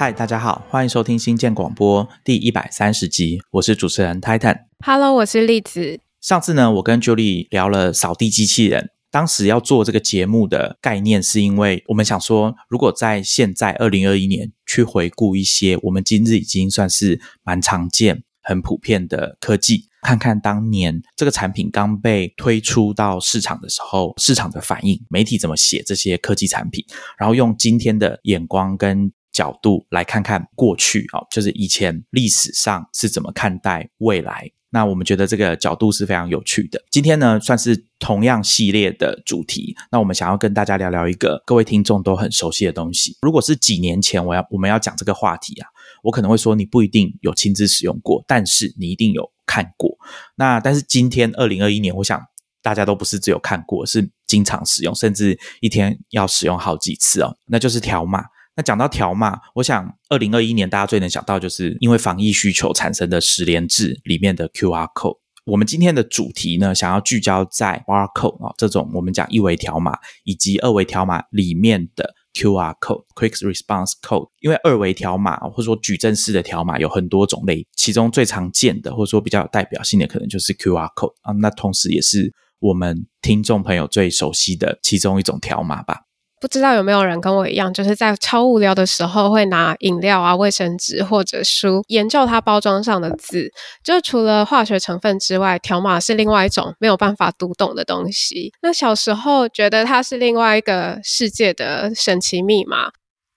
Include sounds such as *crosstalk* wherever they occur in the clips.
嗨，大家好，欢迎收听新建广播第一百三十集，我是主持人 Titan。Hello，我是栗子。上次呢，我跟 Julie 聊了扫地机器人。当时要做这个节目的概念，是因为我们想说，如果在现在二零二一年去回顾一些我们今日已经算是蛮常见、很普遍的科技，看看当年这个产品刚被推出到市场的时候，市场的反应，媒体怎么写这些科技产品，然后用今天的眼光跟角度来看看过去啊、哦，就是以前历史上是怎么看待未来。那我们觉得这个角度是非常有趣的。今天呢，算是同样系列的主题。那我们想要跟大家聊聊一个各位听众都很熟悉的东西。如果是几年前我要我们要讲这个话题啊，我可能会说你不一定有亲自使用过，但是你一定有看过。那但是今天二零二一年，我想大家都不是只有看过，是经常使用，甚至一天要使用好几次哦。那就是条码。那讲到条码，我想二零二一年大家最能想到，就是因为防疫需求产生的十连制里面的 QR code。我们今天的主题呢，想要聚焦在 barcode 啊、哦、这种我们讲一维条码以及二维条码里面的 QR code（Quick Response Code）。因为二维条码或者说矩阵式的条码有很多种类，其中最常见的或者说比较有代表性的，可能就是 QR code 啊。那同时也是我们听众朋友最熟悉的其中一种条码吧。不知道有没有人跟我一样，就是在超无聊的时候会拿饮料啊、卫生纸或者书研究它包装上的字。就除了化学成分之外，条码是另外一种没有办法读懂的东西。那小时候觉得它是另外一个世界的神奇密码，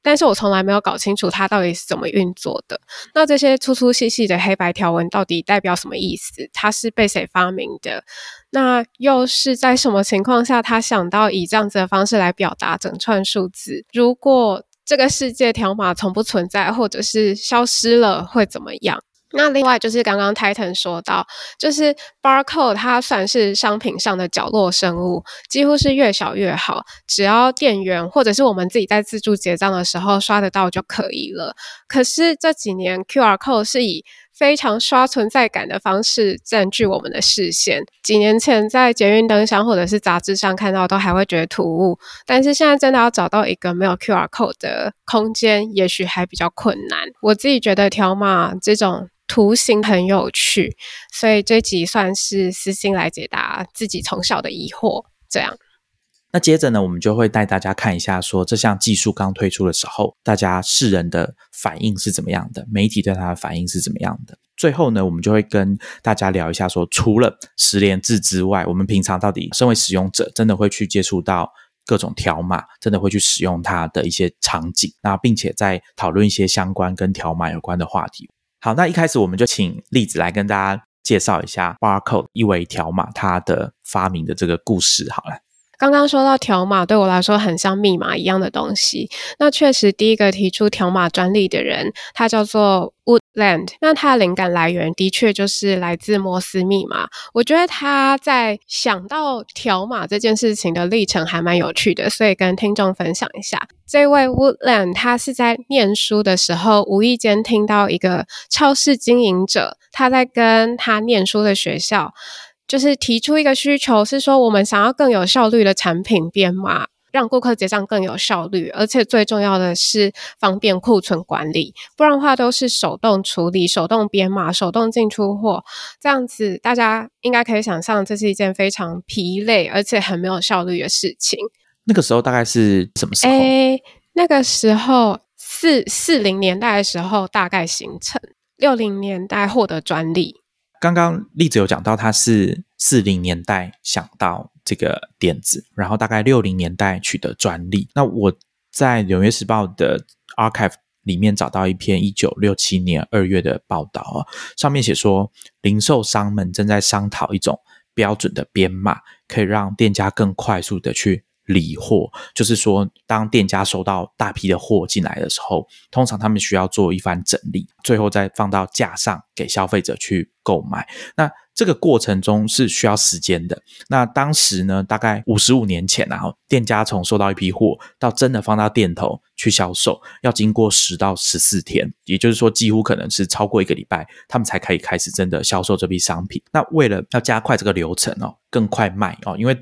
但是我从来没有搞清楚它到底是怎么运作的。那这些粗粗细细的黑白条纹到底代表什么意思？它是被谁发明的？那又是在什么情况下，他想到以这样子的方式来表达整串数字？如果这个世界条码从不存在，或者是消失了，会怎么样？那另外就是刚刚 Titan 说到，就是 barcode 它算是商品上的角落生物，几乎是越小越好，只要店员或者是我们自己在自助结账的时候刷得到就可以了。可是这几年 QR code 是以非常刷存在感的方式占据我们的视线。几年前在捷运灯箱或者是杂志上看到，都还会觉得突兀。但是现在真的要找到一个没有 QR code 的空间，也许还比较困难。我自己觉得条码这种图形很有趣，所以这集算是私心来解答自己从小的疑惑。这样。那接着呢，我们就会带大家看一下说，这项技术刚推出的时候，大家世人的反应是怎么样的，媒体对它的反应是怎么样的。最后呢，我们就会跟大家聊一下说，除了十连制之外，我们平常到底身为使用者，真的会去接触到各种条码，真的会去使用它的一些场景，那并且在讨论一些相关跟条码有关的话题。好，那一开始我们就请栗子来跟大家介绍一下 barcode 一维条码它的发明的这个故事。好了。刚刚说到条码，对我来说很像密码一样的东西。那确实，第一个提出条码专利的人，他叫做 Woodland。那他的灵感来源的确就是来自摩斯密码。我觉得他在想到条码这件事情的历程还蛮有趣的，所以跟听众分享一下。这位 Woodland 他是在念书的时候，无意间听到一个超市经营者他在跟他念书的学校。就是提出一个需求，是说我们想要更有效率的产品编码，让顾客结账更有效率，而且最重要的是方便库存管理。不然的话都是手动处理、手动编码、手动进出货，这样子大家应该可以想象，这是一件非常疲累而且很没有效率的事情。那个时候大概是什么时候？诶，那个时候四四零年代的时候大概形成，六零年代获得专利。刚刚例子有讲到，他是四零年代想到这个点子，然后大概六零年代取得专利。那我在《纽约时报》的 archive 里面找到一篇一九六七年二月的报道啊，上面写说，零售商们正在商讨一种标准的编码，可以让店家更快速的去理货，就是说，当店家收到大批的货进来的时候，通常他们需要做一番整理，最后再放到架上给消费者去购买。那这个过程中是需要时间的。那当时呢，大概五十五年前然后店家从收到一批货到真的放到店头去销售，要经过十到十四天，也就是说，几乎可能是超过一个礼拜，他们才可以开始真的销售这批商品。那为了要加快这个流程哦，更快卖哦，因为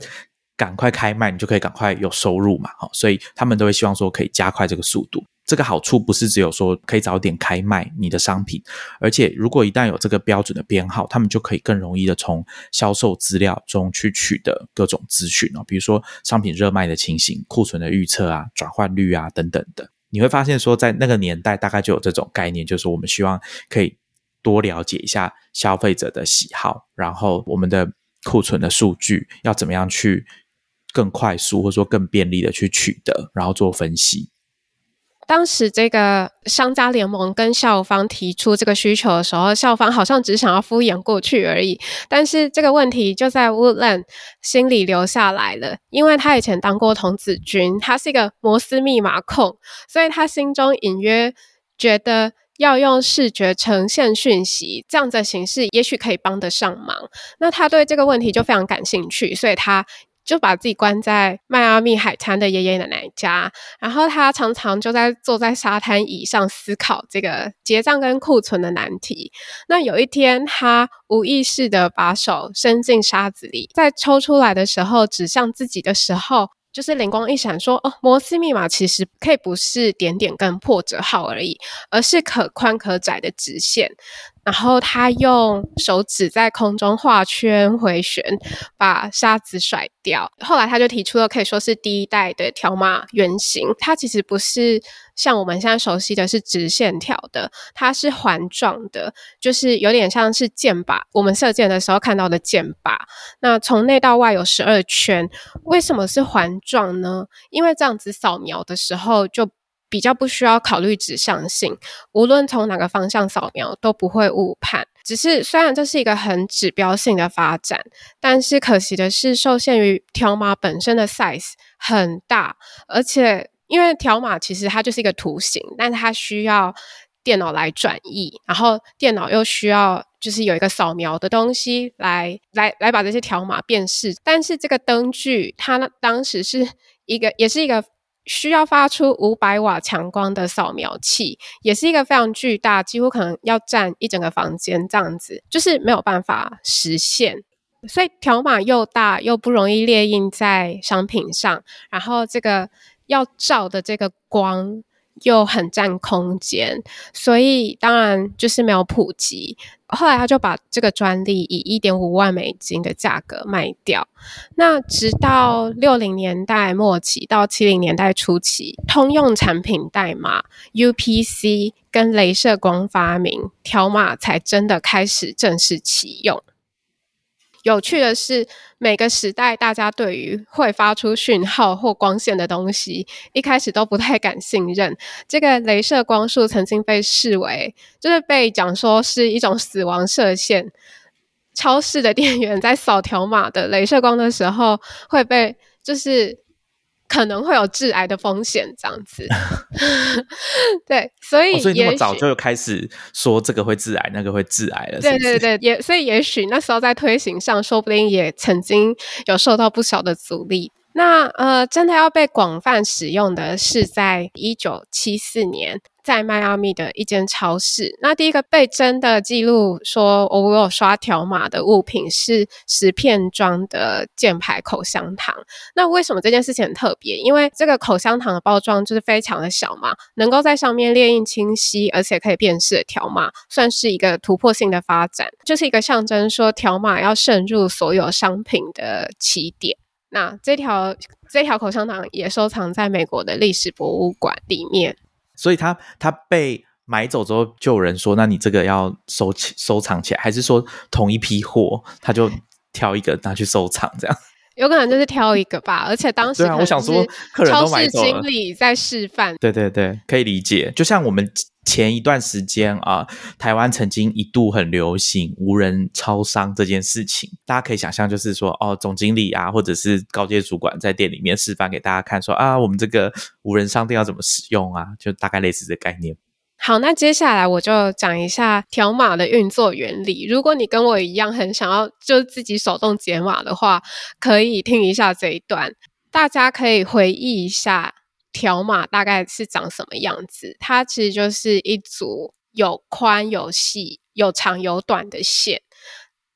赶快开卖，你就可以赶快有收入嘛，好，所以他们都会希望说可以加快这个速度。这个好处不是只有说可以早点开卖你的商品，而且如果一旦有这个标准的编号，他们就可以更容易的从销售资料中去取得各种资讯哦，比如说商品热卖的情形、库存的预测啊、转换率啊等等的。你会发现说，在那个年代大概就有这种概念，就是我们希望可以多了解一下消费者的喜好，然后我们的库存的数据要怎么样去更快速或者说更便利的去取得，然后做分析。当时这个商家联盟跟校方提出这个需求的时候，校方好像只想要敷衍过去而已。但是这个问题就在 Woodland 心里留下来了，因为他以前当过童子军，他是一个摩斯密码控，所以他心中隐约觉得要用视觉呈现讯息这样的形式，也许可以帮得上忙。那他对这个问题就非常感兴趣，所以他。就把自己关在迈阿密海滩的爷爷奶奶家，然后他常常就在坐在沙滩椅上思考这个结账跟库存的难题。那有一天，他无意识的把手伸进沙子里，在抽出来的时候指向自己的时候，就是灵光一闪，说：“哦，摩斯密码其实可以不是点点跟破折号而已，而是可宽可窄的直线。”然后他用手指在空中画圈回旋，把沙子甩掉。后来他就提出了可以说是第一代的条码原型。它其实不是像我们现在熟悉的是直线条的，它是环状的，就是有点像是箭靶。我们射箭的时候看到的箭靶。那从内到外有十二圈。为什么是环状呢？因为这样子扫描的时候就。比较不需要考虑指向性，无论从哪个方向扫描都不会误判。只是虽然这是一个很指标性的发展，但是可惜的是，受限于条码本身的 size 很大，而且因为条码其实它就是一个图形，但它需要电脑来转译，然后电脑又需要就是有一个扫描的东西来来来把这些条码辨识。但是这个灯具它当时是一个，也是一个。需要发出五百瓦强光的扫描器，也是一个非常巨大，几乎可能要占一整个房间这样子，就是没有办法实现。所以条码又大又不容易列印在商品上，然后这个要照的这个光。又很占空间，所以当然就是没有普及。后来他就把这个专利以一点五万美金的价格卖掉。那直到六零年代末期到七零年代初期，通用产品代码 UPC 跟镭射光发明，条码才真的开始正式启用。有趣的是，每个时代大家对于会发出讯号或光线的东西，一开始都不太敢信任。这个镭射光束曾经被视为，就是被讲说是一种死亡射线。超市的店员在扫条码的镭射光的时候，会被就是。可能会有致癌的风险，这样子。*laughs* *laughs* 对，所以所以那么早就开始说这个会致癌，那个会致癌了。对对对，也所以也许那时候在推行上，说不定也曾经有受到不小的阻力。那呃，真的要被广泛使用的是在一九七四年。在迈阿密的一间超市，那第一个被真的记录说我有刷条码的物品是十片装的箭牌口香糖。那为什么这件事情很特别？因为这个口香糖的包装就是非常的小嘛，能够在上面列印清晰而且可以辨识的条码，算是一个突破性的发展，就是一个象征说条码要渗入所有商品的起点。那这条这条口香糖也收藏在美国的历史博物馆里面。所以他他被买走之后，就有人说：“那你这个要收起收藏起来，还是说同一批货，他就挑一个拿去收藏？这样 *laughs* 有可能就是挑一个吧。而且当时我想说，客人都买走了，经理在示范。对对对，可以理解。就像我们。前一段时间啊，台湾曾经一度很流行无人超商这件事情，大家可以想象，就是说哦，总经理啊，或者是高阶主管在店里面示范给大家看，说啊，我们这个无人商店要怎么使用啊，就大概类似的概念。好，那接下来我就讲一下条码的运作原理。如果你跟我一样很想要就自己手动解码的话，可以听一下这一段，大家可以回忆一下。条码大概是长什么样子？它其实就是一组有宽有细、有长有短的线。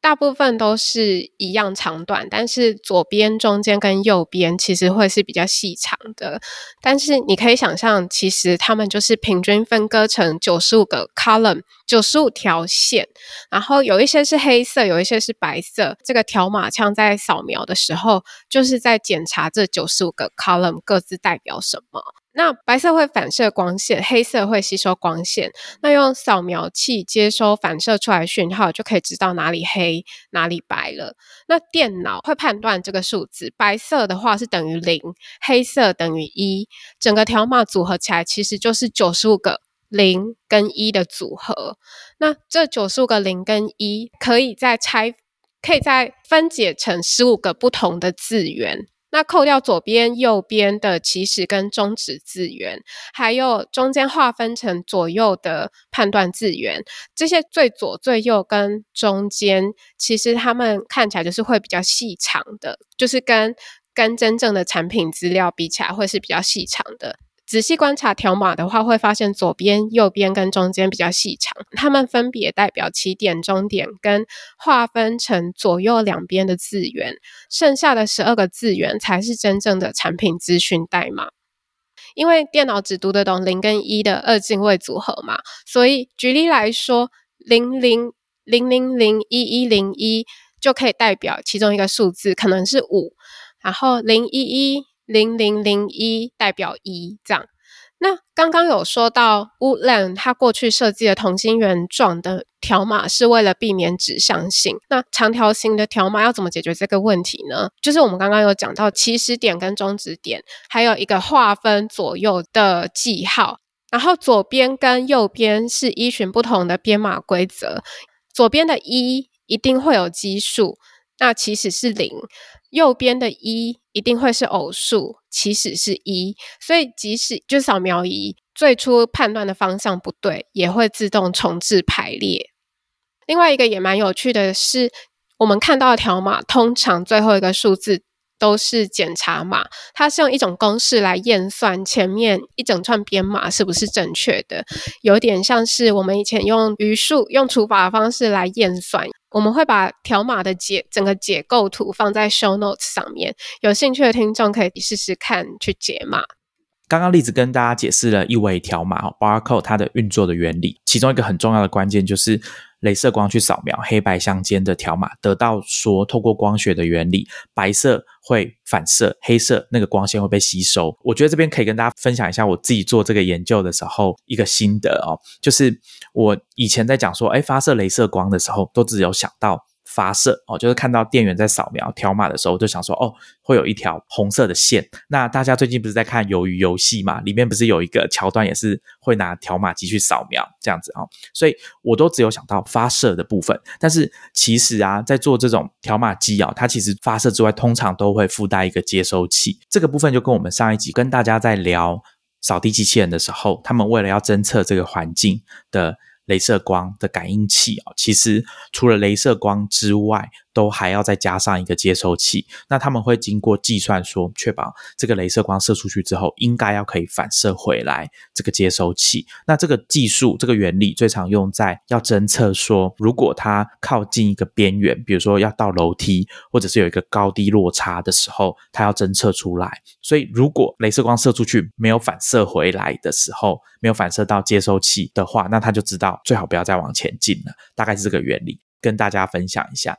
大部分都是一样长短，但是左边、中间跟右边其实会是比较细长的。但是你可以想象，其实它们就是平均分割成九十五个 column，九十五条线。然后有一些是黑色，有一些是白色。这个条码枪在扫描的时候，就是在检查这九十五个 column 各自代表什么。那白色会反射光线，黑色会吸收光线。那用扫描器接收反射出来的讯号，就可以知道哪里黑、哪里白了。那电脑会判断这个数字，白色的话是等于零，黑色等于一。整个条码组合起来，其实就是九十五个零跟一的组合。那这九十五个零跟一，可以再拆，可以再分解成十五个不同的字元。那扣掉左边、右边的起始跟终止字元，还有中间划分成左右的判断字元，这些最左、最右跟中间，其实他们看起来就是会比较细长的，就是跟跟真正的产品资料比起来，会是比较细长的。仔细观察条码的话，会发现左边、右边跟中间比较细长，它们分别代表起点、终点跟划分成左右两边的字元，剩下的十二个字元才是真正的产品资讯代码。因为电脑只读得懂零跟一的二进位组合嘛，所以举例来说，零零零零零一一零一就可以代表其中一个数字，可能是五，然后零一一。零零零一代表一，这样。那刚刚有说到，Woodland 它过去设计的同心圆状的条码是为了避免指向性。那长条形的条码要怎么解决这个问题呢？就是我们刚刚有讲到起始点跟终止点，还有一个划分左右的记号。然后左边跟右边是依循不同的编码规则，左边的一一定会有奇数，那起始是零；右边的一。一定会是偶数，起始是一，所以即使就扫描仪最初判断的方向不对，也会自动重置排列。另外一个也蛮有趣的是，我们看到的条码通常最后一个数字都是检查码，它是用一种公式来验算前面一整串编码是不是正确的，有点像是我们以前用余数用除法的方式来验算。我们会把条码的解整个解构图放在 show notes 上面，有兴趣的听众可以试试看去解码。刚刚例子跟大家解释了一维条码 barcode 它的运作的原理，其中一个很重要的关键就是。镭射光去扫描黑白相间的条码，得到说透过光学的原理，白色会反射，黑色那个光线会被吸收。我觉得这边可以跟大家分享一下我自己做这个研究的时候一个心得哦，就是我以前在讲说，哎，发射镭射光的时候，都只有想到。发射哦，就是看到店员在扫描条码的时候，就想说哦，会有一条红色的线。那大家最近不是在看鱿鱼游戏嘛？里面不是有一个桥段也是会拿条码机去扫描这样子啊？所以我都只有想到发射的部分。但是其实啊，在做这种条码机啊，它其实发射之外，通常都会附带一个接收器。这个部分就跟我们上一集跟大家在聊扫地机器人的时候，他们为了要侦测这个环境的。镭射光的感应器啊，其实除了镭射光之外，都还要再加上一个接收器。那他们会经过计算，说确保这个镭射光射出去之后，应该要可以反射回来这个接收器。那这个技术、这个原理最常用在要侦测说，如果它靠近一个边缘，比如说要到楼梯，或者是有一个高低落差的时候，它要侦测出来。所以，如果镭射光射出去没有反射回来的时候，没有反射到接收器的话，那它就知道最好不要再往前进了。大概是这个原理，跟大家分享一下。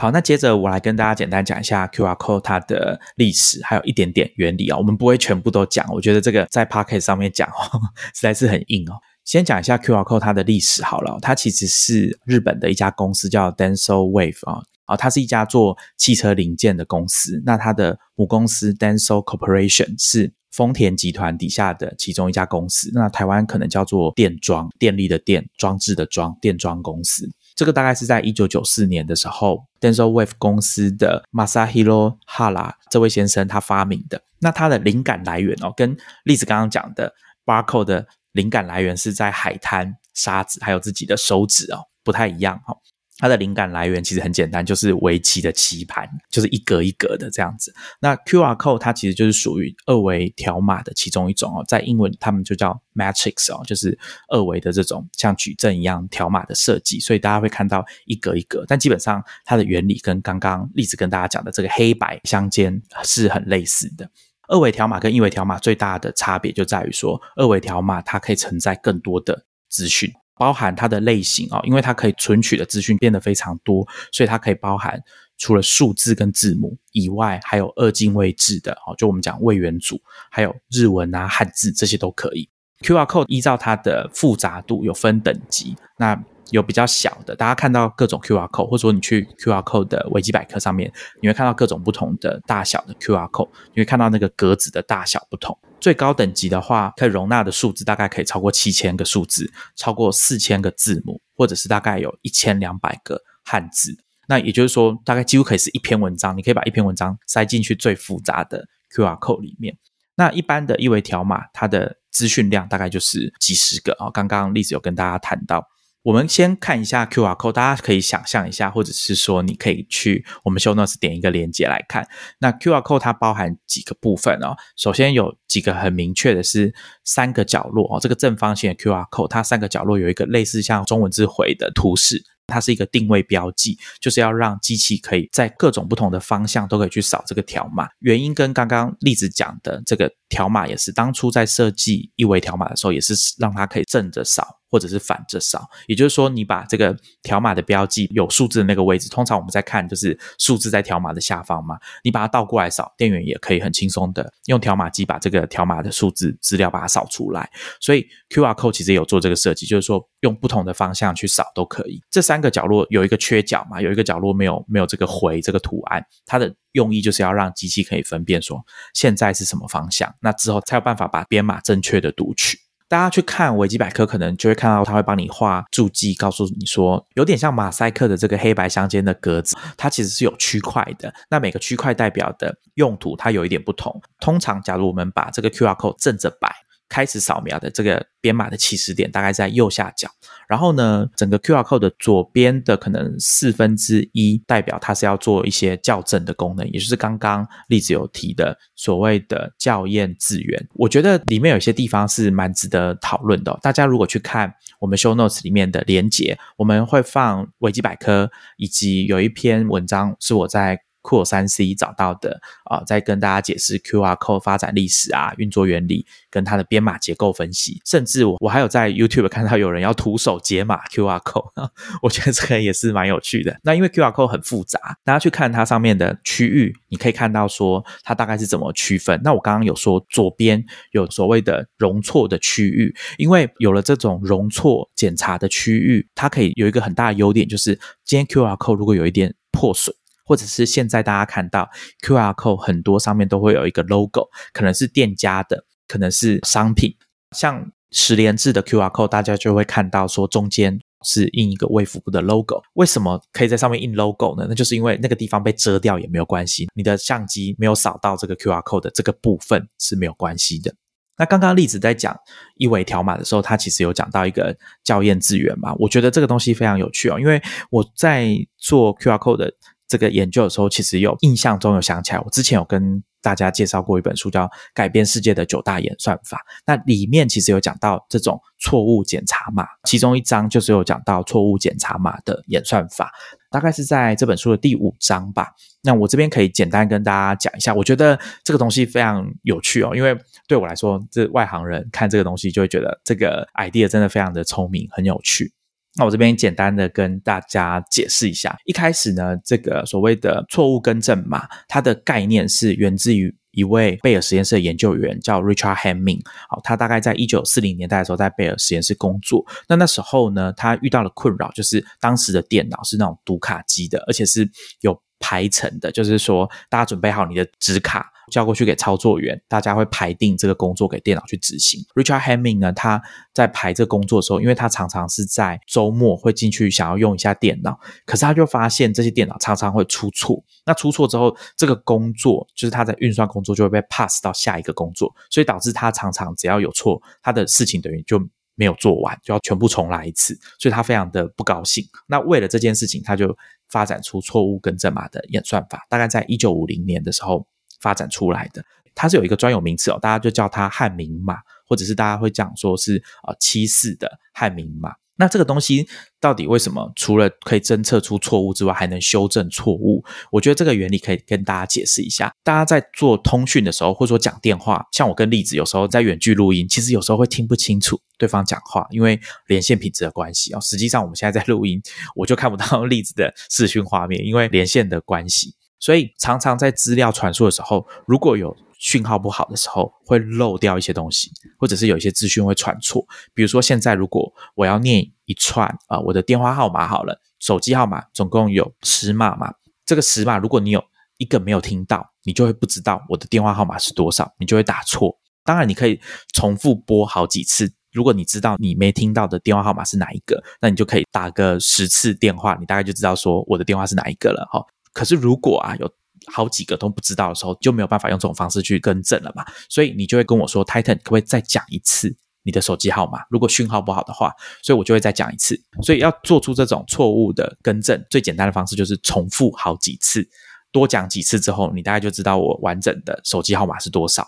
好，那接着我来跟大家简单讲一下 QR code 它的历史，还有一点点原理啊。我们不会全部都讲，我觉得这个在 p o c k e t 上面讲哦，*laughs* 实在是很硬哦。先讲一下 QR code 它的历史好了，它其实是日本的一家公司叫 Denso Wave 啊，啊，它是一家做汽车零件的公司。那它的母公司 Denso Corporation 是丰田集团底下的其中一家公司。那台湾可能叫做电装，电力的电，装置的装，电装公司。这个大概是在一九九四年的时候，Denzel Wave 公司的 Masahiro Hara 这位先生他发明的。那他的灵感来源哦，跟例子刚刚讲的 Barco 的灵感来源是在海滩、沙子，还有自己的手指哦，不太一样哈。它的灵感来源其实很简单，就是围棋的棋盘，就是一格一格的这样子。那 QR code 它其实就是属于二维条码的其中一种哦，在英文他们就叫 matrix 哦，就是二维的这种像矩阵一样条码的设计。所以大家会看到一格一格，但基本上它的原理跟刚刚例子跟大家讲的这个黑白相间是很类似的。二维条码跟一维条码最大的差别就在于说，二维条码它可以承载更多的资讯。包含它的类型哦，因为它可以存取的资讯变得非常多，所以它可以包含除了数字跟字母以外，还有二进位制的哦，就我们讲位元组，还有日文啊、汉字这些都可以。QR code 依照它的复杂度有分等级，那。有比较小的，大家看到各种 QR code，或者说你去 QR code 的维基百科上面，你会看到各种不同的大小的 QR code，你会看到那个格子的大小不同。最高等级的话，可以容纳的数字大概可以超过七千个数字，超过四千个字母，或者是大概有一千两百个汉字。那也就是说，大概几乎可以是一篇文章，你可以把一篇文章塞进去最复杂的 QR code 里面。那一般的一维条码，它的资讯量大概就是几十个啊。刚刚例子有跟大家谈到。我们先看一下 QR code，大家可以想象一下，或者是说你可以去我们 Show Notes 点一个链接来看。那 QR code 它包含几个部分哦。首先有几个很明确的是三个角落哦，这个正方形的 QR code，它三个角落有一个类似像中文字回的图示。它是一个定位标记，就是要让机器可以在各种不同的方向都可以去扫这个条码。原因跟刚刚例子讲的这个条码也是，当初在设计一维条码的时候，也是让它可以正着扫。或者是反着扫，也就是说，你把这个条码的标记有数字的那个位置，通常我们在看就是数字在条码的下方嘛。你把它倒过来扫，店员也可以很轻松的用条码机把这个条码的数字资料把它扫出来。所以 QR code 其实有做这个设计，就是说用不同的方向去扫都可以。这三个角落有一个缺角嘛，有一个角落没有没有这个回这个图案，它的用意就是要让机器可以分辨说现在是什么方向，那之后才有办法把编码正确的读取。大家去看维基百科，可能就会看到他会帮你画注记，告诉你说有点像马赛克的这个黑白相间的格子，它其实是有区块的。那每个区块代表的用途它有一点不同。通常，假如我们把这个 QR code 正着摆。开始扫描的这个编码的起始点大概在右下角，然后呢，整个 QR code 的左边的可能四分之一代表它是要做一些校正的功能，也就是刚刚例子有提的所谓的校验字源。我觉得里面有些地方是蛮值得讨论的。大家如果去看我们 Show Notes 里面的连接，我们会放维基百科，以及有一篇文章是我在。酷三 C 找到的啊，在跟大家解释 QR code 发展历史啊、运作原理跟它的编码结构分析，甚至我我还有在 YouTube 看到有人要徒手解码 QR code，*laughs* 我觉得这个也是蛮有趣的。那因为 QR code 很复杂，大家去看它上面的区域，你可以看到说它大概是怎么区分。那我刚刚有说左边有所谓的容错的区域，因为有了这种容错检查的区域，它可以有一个很大的优点，就是今天 QR code 如果有一点破损。或者是现在大家看到 QR code 很多上面都会有一个 logo，可能是店家的，可能是商品。像十连制的 QR code，大家就会看到说中间是印一个微服部的 logo。为什么可以在上面印 logo 呢？那就是因为那个地方被遮掉也没有关系，你的相机没有扫到这个 QR code 的这个部分是没有关系的。那刚刚例子在讲一维条码的时候，他其实有讲到一个校验字源嘛？我觉得这个东西非常有趣哦，因为我在做 QR code 的。这个研究的时候，其实有印象中有想起来，我之前有跟大家介绍过一本书，叫《改变世界的九大演算法》。那里面其实有讲到这种错误检查码，其中一章就是有讲到错误检查码的演算法，大概是在这本书的第五章吧。那我这边可以简单跟大家讲一下，我觉得这个东西非常有趣哦，因为对我来说，这外行人看这个东西就会觉得这个 idea 真的非常的聪明，很有趣。那我这边简单的跟大家解释一下，一开始呢，这个所谓的错误更正码，它的概念是源自于一位贝尔实验室的研究员，叫 Richard Hamming。好，他大概在一九四零年代的时候在贝尔实验室工作。那那时候呢，他遇到了困扰，就是当时的电脑是那种读卡机的，而且是有排程的，就是说大家准备好你的纸卡。交过去给操作员，大家会排定这个工作给电脑去执行。Richard Hamming 呢，他在排这个工作的时候，因为他常常是在周末会进去想要用一下电脑，可是他就发现这些电脑常常会出错。那出错之后，这个工作就是他在运算工作就会被 pass 到下一个工作，所以导致他常常只要有错，他的事情等于就没有做完，就要全部重来一次，所以他非常的不高兴。那为了这件事情，他就发展出错误更正码的演算法，大概在一九五零年的时候发展出来的。它是有一个专有名词哦，大家就叫它汉明码，或者是大家会讲说是呃七四的汉明码。那这个东西到底为什么除了可以侦测出错误之外，还能修正错误？我觉得这个原理可以跟大家解释一下。大家在做通讯的时候，或者说讲电话，像我跟栗子有时候在远距录音，其实有时候会听不清楚对方讲话，因为连线品质的关系哦。实际上我们现在在录音，我就看不到栗子的视讯画面，因为连线的关系。所以常常在资料传输的时候，如果有讯号不好的时候，会漏掉一些东西，或者是有一些资讯会传错。比如说，现在如果我要念一串啊，我的电话号码好了，手机号码总共有十码嘛。这个十码，如果你有一个没有听到，你就会不知道我的电话号码是多少，你就会打错。当然，你可以重复拨好几次。如果你知道你没听到的电话号码是哪一个，那你就可以打个十次电话，你大概就知道说我的电话是哪一个了哈。可是如果啊有好几个都不知道的时候，就没有办法用这种方式去更正了嘛？所以你就会跟我说，Titan 可不可以再讲一次你的手机号码？如果讯号不好的话，所以我就会再讲一次。所以要做出这种错误的更正，最简单的方式就是重复好几次，多讲几次之后，你大概就知道我完整的手机号码是多少。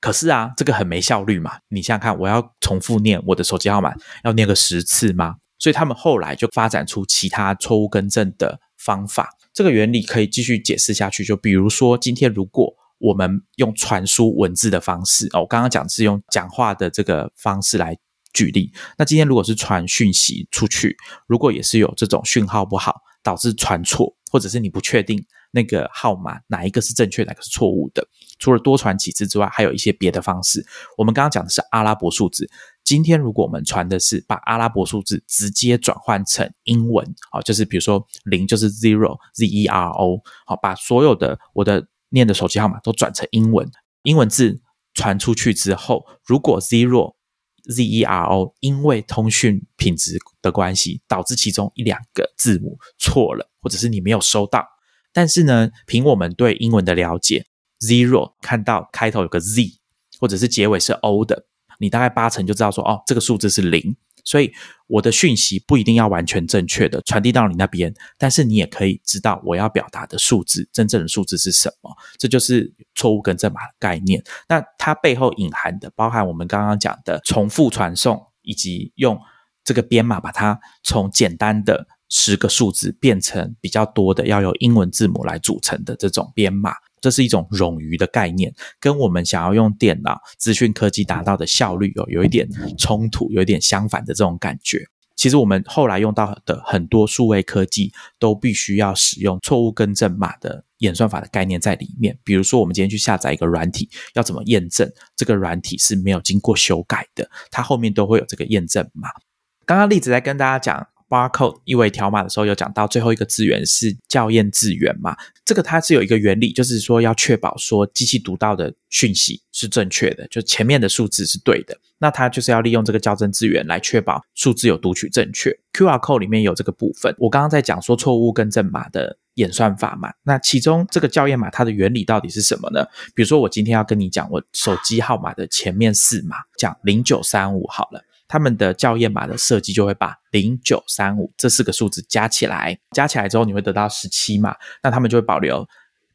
可是啊，这个很没效率嘛？你想想看，我要重复念我的手机号码，要念个十次吗？所以他们后来就发展出其他错误更正的方法。这个原理可以继续解释下去，就比如说，今天如果我们用传输文字的方式，哦，我刚刚讲是用讲话的这个方式来举例。那今天如果是传讯息出去，如果也是有这种讯号不好，导致传错，或者是你不确定那个号码哪一个是正确，哪个是错误的，除了多传几次之外，还有一些别的方式。我们刚刚讲的是阿拉伯数字。今天如果我们传的是把阿拉伯数字直接转换成英文，好，就是比如说零就是 zero，z e r o，好，把所有的我的念的手机号码都转成英文，英文字传出去之后，如果 zero，z e r o，因为通讯品质的关系，导致其中一两个字母错了，或者是你没有收到，但是呢，凭我们对英文的了解，zero 看到开头有个 z，或者是结尾是 o 的。你大概八成就知道说哦，这个数字是零，所以我的讯息不一定要完全正确的传递到你那边，但是你也可以知道我要表达的数字真正的数字是什么，这就是错误跟正码的概念。那它背后隐含的包含我们刚刚讲的重复传送，以及用这个编码把它从简单的十个数字变成比较多的要有英文字母来组成的这种编码。这是一种冗余的概念，跟我们想要用电脑资讯科技达到的效率有有一点冲突，有一点相反的这种感觉。其实我们后来用到的很多数位科技，都必须要使用错误更正码的演算法的概念在里面。比如说，我们今天去下载一个软体，要怎么验证这个软体是没有经过修改的？它后面都会有这个验证码。刚刚例子在跟大家讲。Barcode 一维条码的时候有讲到最后一个字元是校验字元嘛？这个它是有一个原理，就是说要确保说机器读到的讯息是正确的，就前面的数字是对的。那它就是要利用这个校正字元来确保数字有读取正确。QR code 里面有这个部分，我刚刚在讲说错误更正码的演算法嘛？那其中这个校验码它的原理到底是什么呢？比如说我今天要跟你讲我手机号码的前面四码，讲零九三五好了。他们的校验码的设计就会把零九三五这四个数字加起来，加起来之后你会得到十七嘛，那他们就会保留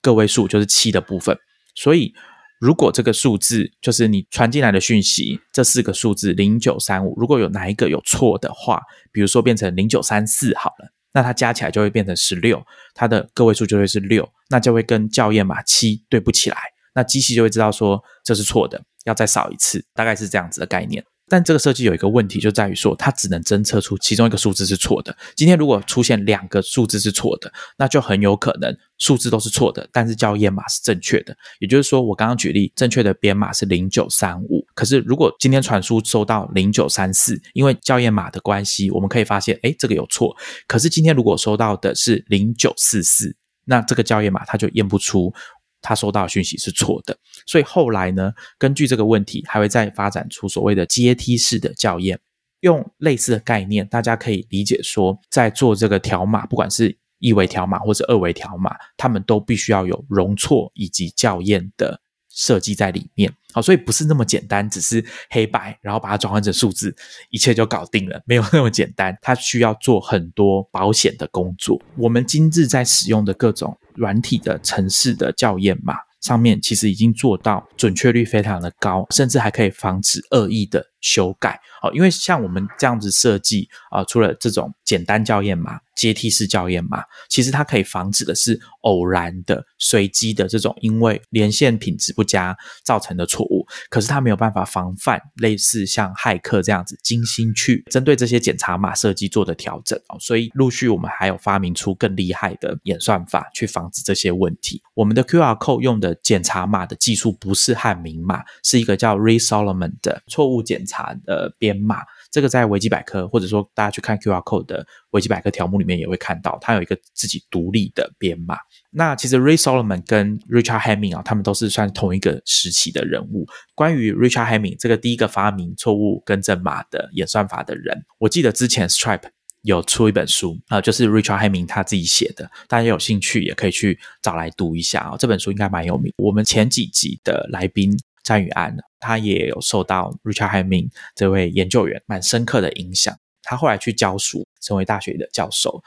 个位数，就是七的部分。所以如果这个数字就是你传进来的讯息，这四个数字零九三五，如果有哪一个有错的话，比如说变成零九三四好了，那它加起来就会变成十六，它的个位数就会是六，那就会跟校验码七对不起来，那机器就会知道说这是错的，要再扫一次，大概是这样子的概念。但这个设计有一个问题，就在于说它只能侦测出其中一个数字是错的。今天如果出现两个数字是错的，那就很有可能数字都是错的，但是校验码是正确的。也就是说，我刚刚举例，正确的编码是零九三五，可是如果今天传输收到零九三四，因为校验码的关系，我们可以发现，哎，这个有错。可是今天如果收到的是零九四四，那这个校验码它就验不出。他收到讯息是错的，所以后来呢，根据这个问题，还会再发展出所谓的阶梯式的校验，用类似的概念，大家可以理解说，在做这个条码，不管是一维条码或者二维条码，他们都必须要有容错以及校验的设计在里面。好，所以不是那么简单，只是黑白，然后把它转换成数字，一切就搞定了，没有那么简单。它需要做很多保险的工作。我们今日在使用的各种软体的城市的校验码上面，其实已经做到准确率非常的高，甚至还可以防止恶意的修改。哦，因为像我们这样子设计啊，除了这种简单校验码。阶梯式校验码，其实它可以防止的是偶然的、随机的这种因为连线品质不佳造成的错误。可是它没有办法防范类似像骇客这样子精心去针对这些检查码设计做的调整哦。所以陆续我们还有发明出更厉害的演算法去防止这些问题。我们的 QR code 用的检查码的技术不是汉明码，是一个叫 Re Solomon 的错误检查的编码。这个在维基百科，或者说大家去看 QR code 的维基百科条目里面也会看到，它有一个自己独立的编码。那其实 Ray Solomon 跟 Richard Hamming 啊，他们都是算同一个时期的人物。关于 Richard Hamming 这个第一个发明错误更正码的演算法的人，我记得之前 Stripe 有出一本书啊，就是 Richard Hamming 他自己写的，大家有兴趣也可以去找来读一下啊。这本书应该蛮有名。我们前几集的来宾。詹宇安，他也有受到 Richard Hamming 这位研究员蛮深刻的影响。他后来去教书，成为大学的教授。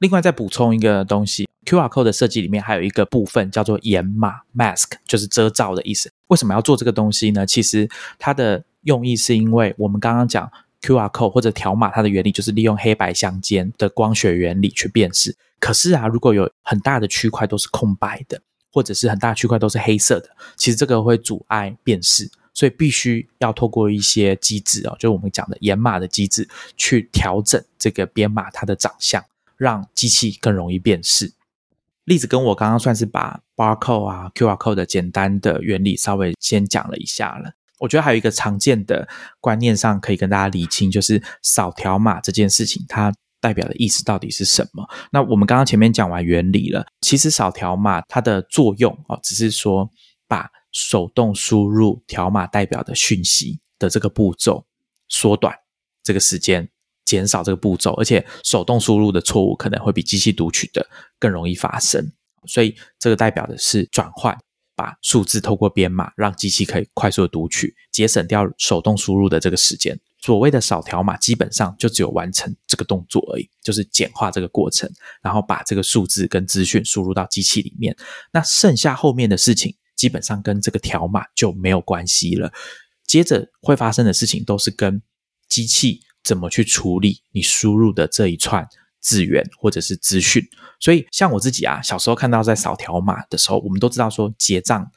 另外再补充一个东西，QR code 的设计里面还有一个部分叫做掩码 （mask），就是遮罩的意思。为什么要做这个东西呢？其实它的用意是因为我们刚刚讲 QR code 或者条码，它的原理就是利用黑白相间的光学原理去辨识。可是啊，如果有很大的区块都是空白的。或者是很大区块都是黑色的，其实这个会阻碍辨识，所以必须要透过一些机制哦，就是我们讲的掩码的机制，去调整这个编码它的长相，让机器更容易辨识。例子跟我刚刚算是把 barcode 啊、QR code 的简单的原理稍微先讲了一下了。我觉得还有一个常见的观念上可以跟大家理清，就是扫条码这件事情，它。代表的意思到底是什么？那我们刚刚前面讲完原理了，其实扫条码它的作用哦，只是说把手动输入条码代表的讯息的这个步骤缩短这个时间，减少这个步骤，而且手动输入的错误可能会比机器读取的更容易发生，所以这个代表的是转换，把数字透过编码让机器可以快速的读取，节省掉手动输入的这个时间。所谓的扫条码，基本上就只有完成这个动作而已，就是简化这个过程，然后把这个数字跟资讯输入到机器里面。那剩下后面的事情，基本上跟这个条码就没有关系了。接着会发生的事情，都是跟机器怎么去处理你输入的这一串字源或者是资讯。所以，像我自己啊，小时候看到在扫条码的时候，我们都知道说结账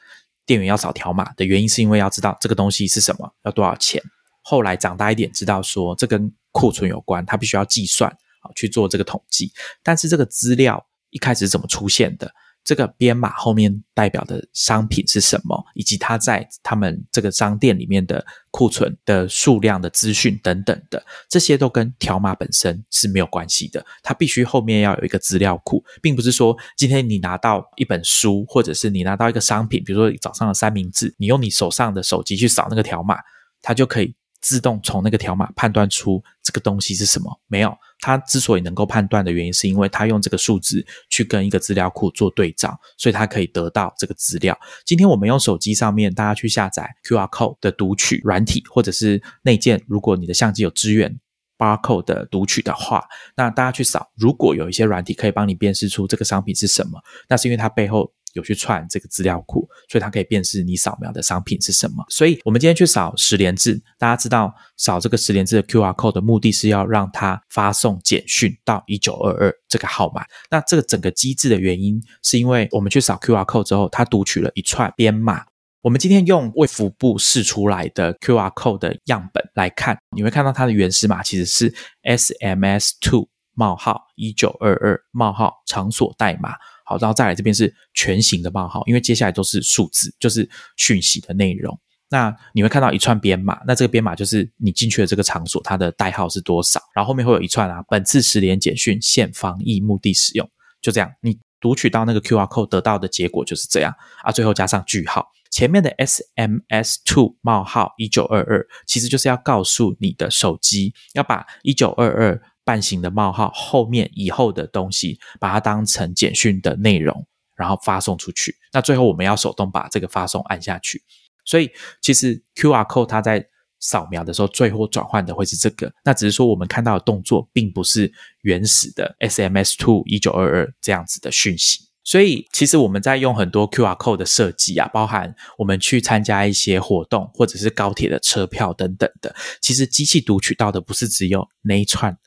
店员要扫条码的原因，是因为要知道这个东西是什么，要多少钱。后来长大一点，知道说这跟库存有关，他必须要计算啊去做这个统计。但是这个资料一开始怎么出现的？这个编码后面代表的商品是什么？以及它在他们这个商店里面的库存的数量的资讯等等的，这些都跟条码本身是没有关系的。它必须后面要有一个资料库，并不是说今天你拿到一本书，或者是你拿到一个商品，比如说早上的三明治，你用你手上的手机去扫那个条码，它就可以。自动从那个条码判断出这个东西是什么？没有，它之所以能够判断的原因，是因为它用这个数字去跟一个资料库做对照，所以它可以得到这个资料。今天我们用手机上面，大家去下载 QR code 的读取软体，或者是内建，如果你的相机有支援 barcode 的读取的话，那大家去扫，如果有一些软体可以帮你辨识出这个商品是什么，那是因为它背后。有去串这个资料库，所以它可以辨识你扫描的商品是什么。所以，我们今天去扫十连字，大家知道扫这个十连字的 QR code 的目的是要让它发送简讯到一九二二这个号码。那这个整个机制的原因，是因为我们去扫 QR code 之后，它读取了一串编码。我们今天用卫福部试出来的 QR code 的样本来看，你会看到它的原始码其实是 SMS two 冒号一九二二冒号场所代码。好，然后再来这边是全形的冒号，因为接下来都是数字，就是讯息的内容。那你会看到一串编码，那这个编码就是你进去的这个场所，它的代号是多少？然后后面会有一串啊，本次十连简讯现防疫目的使用，就这样，你读取到那个 QR code 得到的结果就是这样啊，最后加上句号，前面的 SMS two 冒号一九二二，其实就是要告诉你的手机要把一九二二。半形的冒号后面以后的东西，把它当成简讯的内容，然后发送出去。那最后我们要手动把这个发送按下去。所以其实 QR code 它在扫描的时候，最后转换的会是这个。那只是说我们看到的动作，并不是原始的 SMS two 一九二二这样子的讯息。所以其实我们在用很多 QR code 的设计啊，包含我们去参加一些活动，或者是高铁的车票等等的。其实机器读取到的不是只有那一串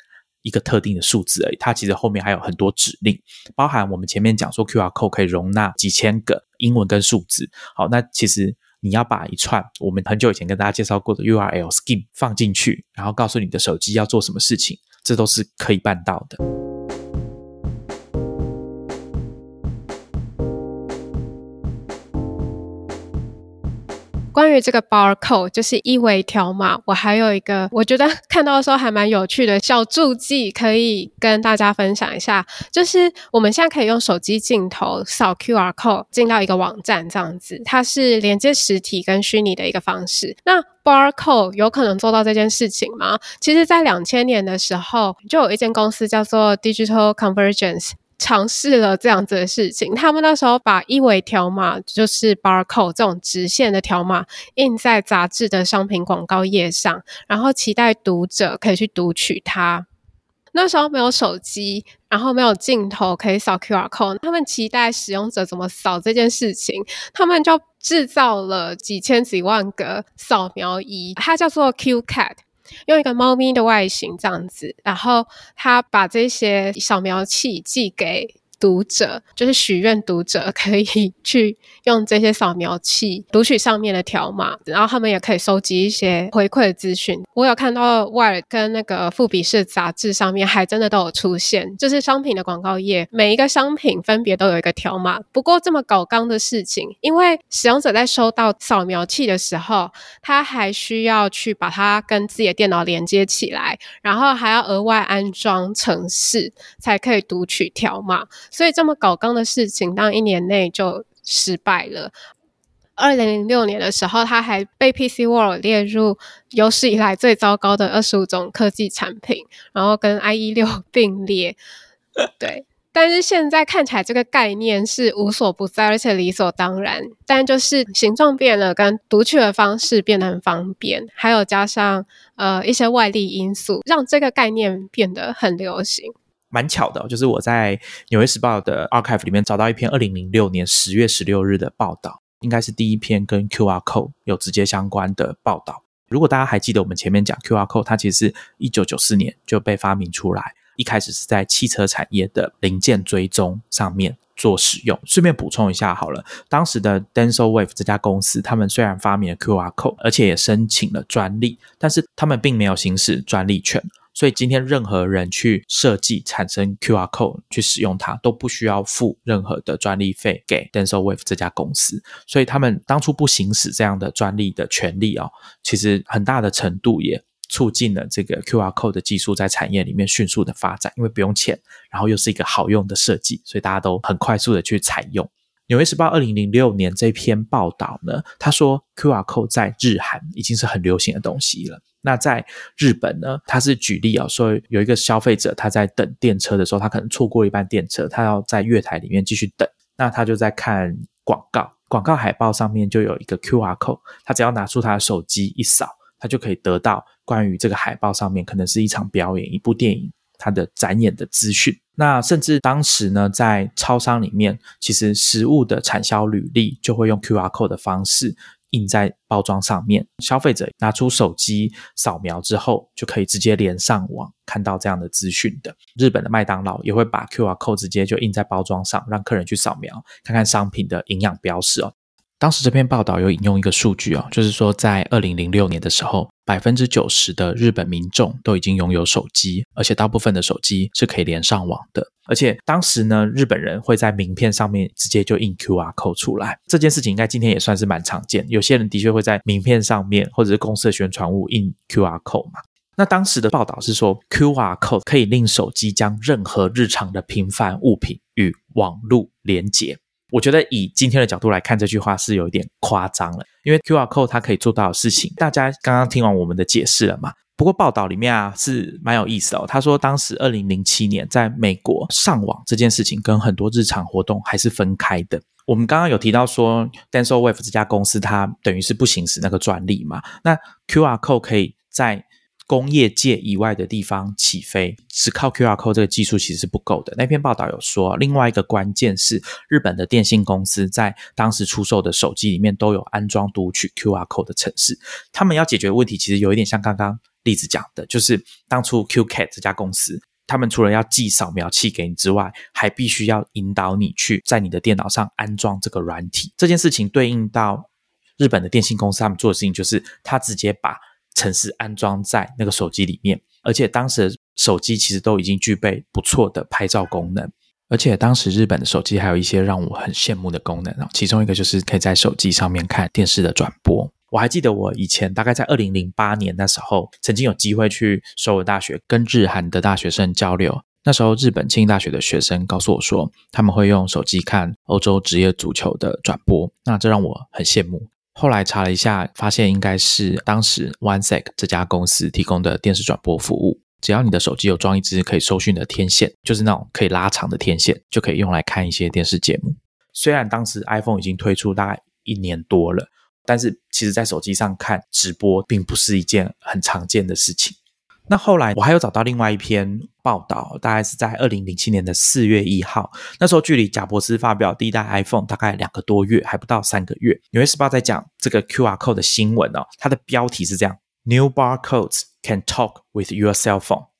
一个特定的数字而已，它其实后面还有很多指令，包含我们前面讲说 QR code 可以容纳几千个英文跟数字。好，那其实你要把一串我们很久以前跟大家介绍过的 URL scheme 放进去，然后告诉你的手机要做什么事情，这都是可以办到的。关于这个 barcode，就是一维条码，我还有一个我觉得看到的时候还蛮有趣的小注记，可以跟大家分享一下。就是我们现在可以用手机镜头扫 QR code 进到一个网站，这样子，它是连接实体跟虚拟的一个方式。那 barcode 有可能做到这件事情吗？其实，在两千年的时候，就有一间公司叫做 Digital Convergence。尝试了这样子的事情，他们那时候把一维条码，就是 barcode 这种直线的条码，印在杂志的商品广告页上，然后期待读者可以去读取它。那时候没有手机，然后没有镜头可以扫 QR code，他们期待使用者怎么扫这件事情，他们就制造了几千几万个扫描仪，它叫做 Qcat。用一个猫咪的外形这样子，然后他把这些扫描器寄给。读者就是许愿，读者可以去用这些扫描器读取上面的条码，*laughs* 然后他们也可以收集一些回馈的资讯。我有看到《外跟那个富比士杂志上面还真的都有出现，就是商品的广告页，每一个商品分别都有一个条码。不过这么搞刚的事情，因为使用者在收到扫描器的时候，他还需要去把它跟自己的电脑连接起来，然后还要额外安装程式，才可以读取条码。所以这么搞纲的事情，当一年内就失败了。二零零六年的时候，它还被 PC World 列入有史以来最糟糕的二十五种科技产品，然后跟 IE 六 *laughs* 并列。对，但是现在看起来这个概念是无所不在，而且理所当然。但就是形状变了，跟读取的方式变得很方便，还有加上呃一些外力因素，让这个概念变得很流行。蛮巧的，就是我在《纽约时报》的 archive 里面找到一篇二零零六年十月十六日的报道，应该是第一篇跟 QR code 有直接相关的报道。如果大家还记得我们前面讲 QR code，它其实是一九九四年就被发明出来，一开始是在汽车产业的零件追踪上面做使用。顺便补充一下好了，当时的 Denso Wave 这家公司，他们虽然发明了 QR code，而且也申请了专利，但是他们并没有行使专利权。所以今天任何人去设计产生 QR code 去使用它，都不需要付任何的专利费给 Denso Wave 这家公司。所以他们当初不行使这样的专利的权利哦，其实很大的程度也促进了这个 QR code 的技术在产业里面迅速的发展，因为不用钱，然后又是一个好用的设计，所以大家都很快速的去采用。纽约时报二零零六年这篇报道呢，他说 QR code 在日韩已经是很流行的东西了。那在日本呢，他是举例啊，说有一个消费者他在等电车的时候，他可能错过一班电车，他要在月台里面继续等，那他就在看广告，广告海报上面就有一个 QR code，他只要拿出他的手机一扫，他就可以得到关于这个海报上面可能是一场表演、一部电影它的展演的资讯。那甚至当时呢，在超商里面，其实食物的产销履历就会用 QR code 的方式。印在包装上面，消费者拿出手机扫描之后，就可以直接连上网看到这样的资讯的。日本的麦当劳也会把 QR code 直接就印在包装上，让客人去扫描，看看商品的营养标识哦。当时这篇报道有引用一个数据哦，就是说在二零零六年的时候，百分之九十的日本民众都已经拥有手机，而且大部分的手机是可以连上网的。而且当时呢，日本人会在名片上面直接就印 QR code 出来，这件事情应该今天也算是蛮常见。有些人的确会在名片上面或者是公司的宣传物印 QR code 嘛。那当时的报道是说，QR code 可以令手机将任何日常的平凡物品与网络连接。我觉得以今天的角度来看，这句话是有一点夸张了。因为 QR code 它可以做到的事情，大家刚刚听完我们的解释了嘛？不过报道里面啊是蛮有意思哦。他说，当时二零零七年在美国上网这件事情跟很多日常活动还是分开的。我们刚刚有提到说，Denso Wave 这家公司它等于是不行使那个专利嘛？那 QR code 可以在工业界以外的地方起飞，只靠 QR code 这个技术其实是不够的。那篇报道有说，另外一个关键是日本的电信公司在当时出售的手机里面都有安装读取 QR code 的程式。他们要解决的问题其实有一点像刚刚例子讲的，就是当初 QCat 这家公司，他们除了要寄扫描器给你之外，还必须要引导你去在你的电脑上安装这个软体。这件事情对应到日本的电信公司，他们做的事情就是他直接把程式安装在那个手机里面，而且当时手机其实都已经具备不错的拍照功能，而且当时日本的手机还有一些让我很羡慕的功能啊，其中一个就是可以在手机上面看电视的转播。我还记得我以前大概在二零零八年那时候，曾经有机会去首尔大学跟日韩的大学生交流，那时候日本庆应大学的学生告诉我说，他们会用手机看欧洲职业足球的转播，那这让我很羡慕。后来查了一下，发现应该是当时 OneSec 这家公司提供的电视转播服务。只要你的手机有装一支可以收讯的天线，就是那种可以拉长的天线，就可以用来看一些电视节目。虽然当时 iPhone 已经推出大概一年多了，但是其实在手机上看直播并不是一件很常见的事情。那后来我还有找到另外一篇报道，大概是在二零零七年的四月一号，那时候距离贾伯斯发表第一代 iPhone 大概两个多月，还不到三个月。纽约时报在讲这个 QR code 的新闻哦，它的标题是这样：New barcodes can talk with your cell phone。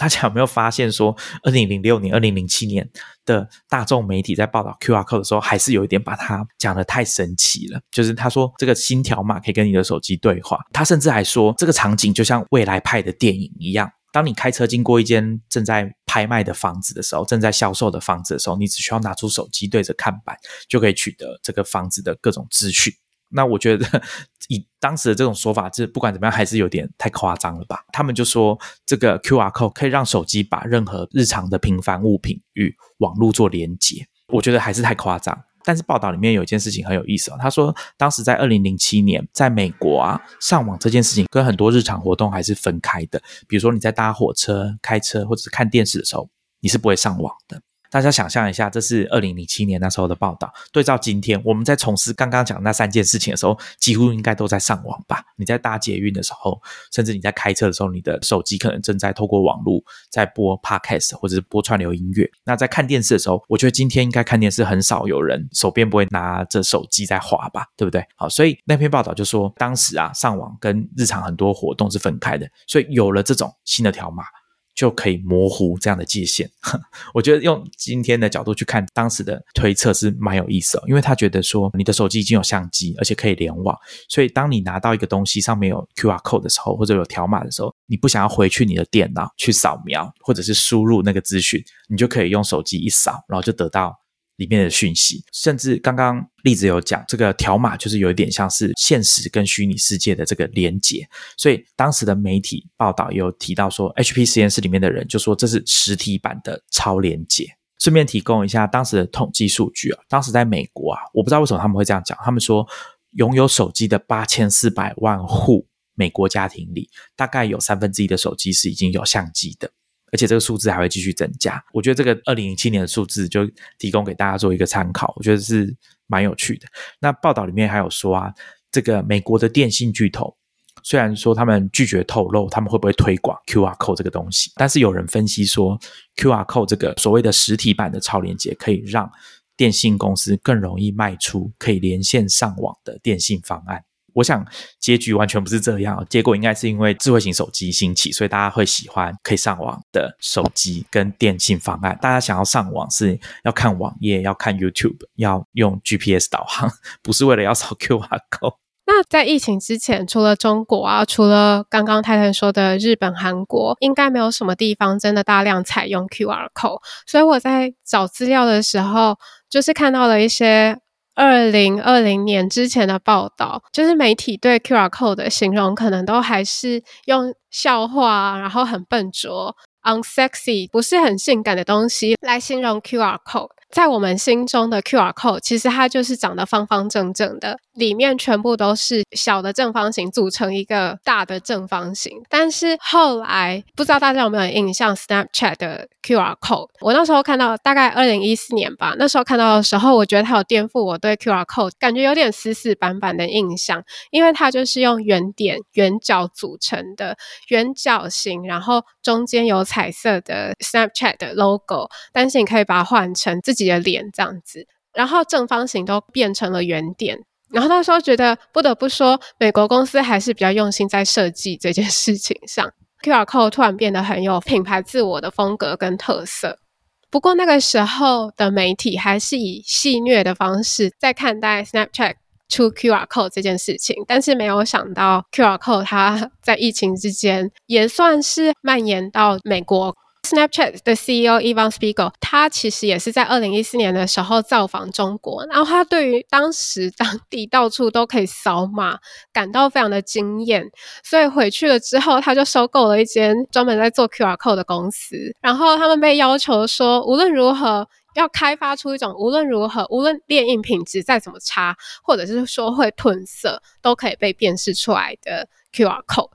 大家有没有发现说，*laughs* 二零零六年、二零零七年的大众媒体在报道 QR code 的时候，还是有一点把它讲的太神奇了。就是他说这个新条码可以跟你的手机对话，他甚至还说这个场景就像未来派的电影一样。当你开车经过一间正在拍卖的房子的时候，正在销售的房子的时候，你只需要拿出手机对着看板，就可以取得这个房子的各种资讯。那我觉得以当时的这种说法，这不管怎么样还是有点太夸张了吧？他们就说这个 QR code 可以让手机把任何日常的平凡物品与网络做连接，我觉得还是太夸张。但是报道里面有一件事情很有意思哦，他说当时在二零零七年，在美国啊，上网这件事情跟很多日常活动还是分开的。比如说你在搭火车、开车或者是看电视的时候，你是不会上网的。大家想象一下，这是二零零七年那时候的报道。对照今天，我们在从事刚刚讲那三件事情的时候，几乎应该都在上网吧？你在搭捷运的时候，甚至你在开车的时候，你的手机可能正在透过网络在播 podcast 或者是播串流音乐。那在看电视的时候，我觉得今天应该看电视很少有人手边不会拿着手机在滑吧？对不对？好，所以那篇报道就说，当时啊，上网跟日常很多活动是分开的，所以有了这种新的条码。就可以模糊这样的界限。*laughs* 我觉得用今天的角度去看当时的推测是蛮有意思的，因为他觉得说你的手机已经有相机，而且可以联网，所以当你拿到一个东西上面有 QR code 的时候，或者有条码的时候，你不想要回去你的电脑去扫描或者是输入那个资讯，你就可以用手机一扫，然后就得到。里面的讯息，甚至刚刚例子有讲，这个条码就是有一点像是现实跟虚拟世界的这个连接，所以当时的媒体报道有提到说，HP 实验室里面的人就说这是实体版的超连接。顺便提供一下当时的统计数据啊，当时在美国啊，我不知道为什么他们会这样讲，他们说拥有手机的八千四百万户美国家庭里，大概有三分之一的手机是已经有相机的。而且这个数字还会继续增加，我觉得这个二零零七年的数字就提供给大家做一个参考，我觉得是蛮有趣的。那报道里面还有说啊，这个美国的电信巨头虽然说他们拒绝透露他们会不会推广 QR code 这个东西，但是有人分析说 QR code 这个所谓的实体版的超连接可以让电信公司更容易卖出可以连线上网的电信方案。我想结局完全不是这样，结果应该是因为智慧型手机兴起，所以大家会喜欢可以上网的手机跟电信方案。大家想要上网是要看网页，要看 YouTube，要用 GPS 导航，不是为了要扫 QR code。那在疫情之前，除了中国啊，除了刚刚泰坦说的日本、韩国，应该没有什么地方真的大量采用 QR code。所以我在找资料的时候，就是看到了一些。二零二零年之前的报道，就是媒体对 QR code 的形容，可能都还是用笑话，然后很笨拙、unsexy，不是很性感的东西来形容 QR code。在我们心中的 QR code，其实它就是长得方方正正的，里面全部都是小的正方形组成一个大的正方形。但是后来不知道大家有没有印象，Snapchat 的 QR code，我那时候看到大概二零一四年吧，那时候看到的时候，我觉得它有颠覆我对 QR code 感觉有点死死板板的印象，因为它就是用圆点、圆角组成的圆角形，然后中间有彩色的 Snapchat 的 logo，但是你可以把它换成自己的脸这样子，然后正方形都变成了圆点。然后那时候觉得不得不说，美国公司还是比较用心在设计这件事情上。QR code 突然变得很有品牌自我的风格跟特色。不过那个时候的媒体还是以戏谑的方式在看待 Snapchat 出 QR code 这件事情，但是没有想到 QR code 它在疫情之间也算是蔓延到美国。Snapchat 的 CEO Evan Spiegel，他其实也是在二零一四年的时候造访中国，然后他对于当时当地到处都可以扫码感到非常的惊艳，所以回去了之后，他就收购了一间专门在做 QR code 的公司，然后他们被要求说，无论如何要开发出一种无论如何无论电印品质再怎么差，或者是说会褪色，都可以被辨识出来的 QR code。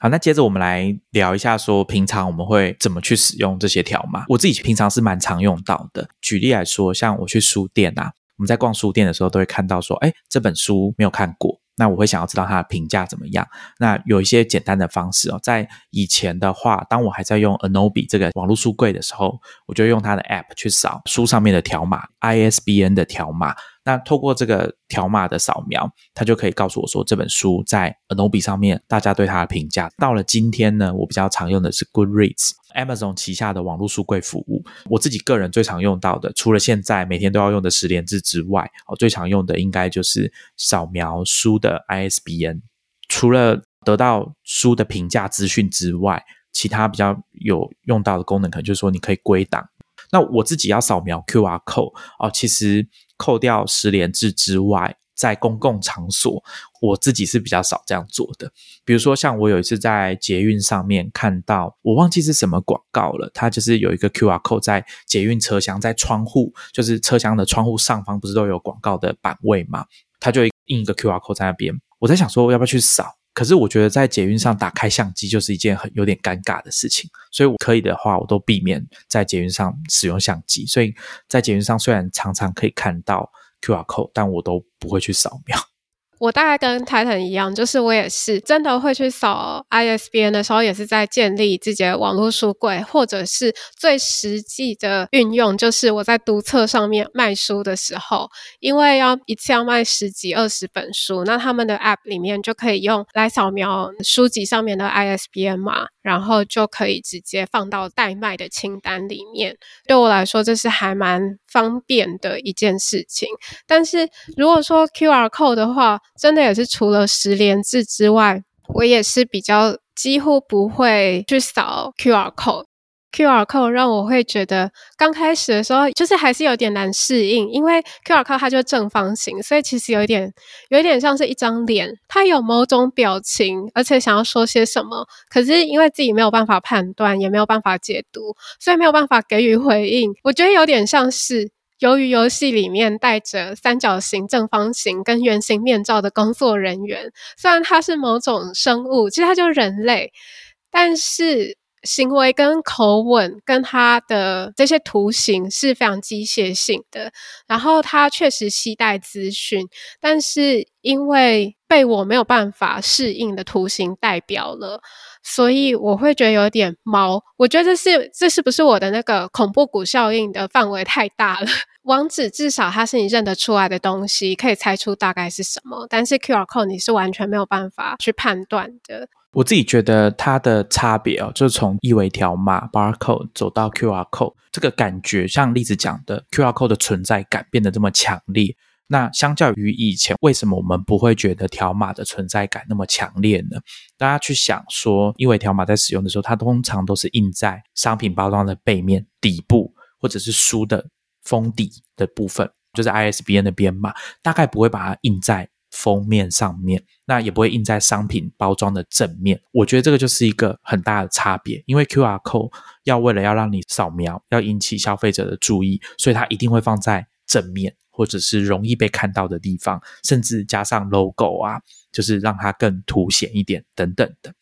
好，那接着我们来聊一下，说平常我们会怎么去使用这些条码。我自己平常是蛮常用到的。举例来说，像我去书店啊，我们在逛书店的时候，都会看到说，哎，这本书没有看过，那我会想要知道它的评价怎么样。那有一些简单的方式哦，在以前的话，当我还在用 Anobi 这个网络书柜的时候，我就用它的 App 去扫书上面的条码，ISBN 的条码。那透过这个条码的扫描，它就可以告诉我说这本书在 Anobi 上面大家对它的评价。到了今天呢，我比较常用的是 Goodreads，Amazon 旗下的网络书柜服务。我自己个人最常用到的，除了现在每天都要用的十连字之外，哦，最常用的应该就是扫描书的 ISBN。除了得到书的评价资讯之外，其他比较有用到的功能，可能就是说你可以归档。那我自己要扫描 QR code 哦，其实。扣掉十连制之外，在公共场所，我自己是比较少这样做的。比如说，像我有一次在捷运上面看到，我忘记是什么广告了，它就是有一个 QR code 在捷运车厢，在窗户，就是车厢的窗户上方，不是都有广告的版位吗？它就印一个 QR code 在那边。我在想说，要不要去扫？可是我觉得在捷运上打开相机就是一件很有点尴尬的事情，所以我可以的话，我都避免在捷运上使用相机。所以在捷运上虽然常常可以看到 QR code，但我都不会去扫描。我大概跟 Titan 一样，就是我也是真的会去扫 ISBN 的时候，也是在建立自己的网络书柜，或者是最实际的运用，就是我在读册上面卖书的时候，因为要一次要卖十几二十本书，那他们的 App 里面就可以用来扫描书籍上面的 ISBN 码，然后就可以直接放到代卖的清单里面。对我来说，这是还蛮方便的一件事情。但是如果说 QR Code 的话，真的也是除了十连字之外，我也是比较几乎不会去扫 QR code。QR code 让我会觉得刚开始的时候就是还是有点难适应，因为 QR code 它就正方形，所以其实有一点有一点像是一张脸，它有某种表情，而且想要说些什么，可是因为自己没有办法判断，也没有办法解读，所以没有办法给予回应。我觉得有点像是。由于游戏里面戴着三角形、正方形跟圆形面罩的工作人员，虽然他是某种生物，其实他就是人类，但是行为跟口吻跟他的这些图形是非常机械性的。然后他确实期待资讯，但是因为被我没有办法适应的图形代表了。所以我会觉得有点毛，我觉得这是这是不是我的那个恐怖谷效应的范围太大了？*laughs* 网址至少它是你认得出来的东西，可以猜出大概是什么，但是 QR code 你是完全没有办法去判断的。我自己觉得它的差别哦，就是从一维条码 barcode 走到 QR code，这个感觉像例子讲的 QR code 的存在感变得这么强烈。那相较于以前，为什么我们不会觉得条码的存在感那么强烈呢？大家去想说，一维条码在使用的时候，它通常都是印在商品包装的背面、底部，或者是书的封底的部分，就是 ISBN 的编码，大概不会把它印在封面上面，那也不会印在商品包装的正面。我觉得这个就是一个很大的差别，因为 QR code 要为了要让你扫描，要引起消费者的注意，所以它一定会放在正面。或者是容易被看到的地方，甚至加上 logo 啊，就是让它更凸显一点等等的。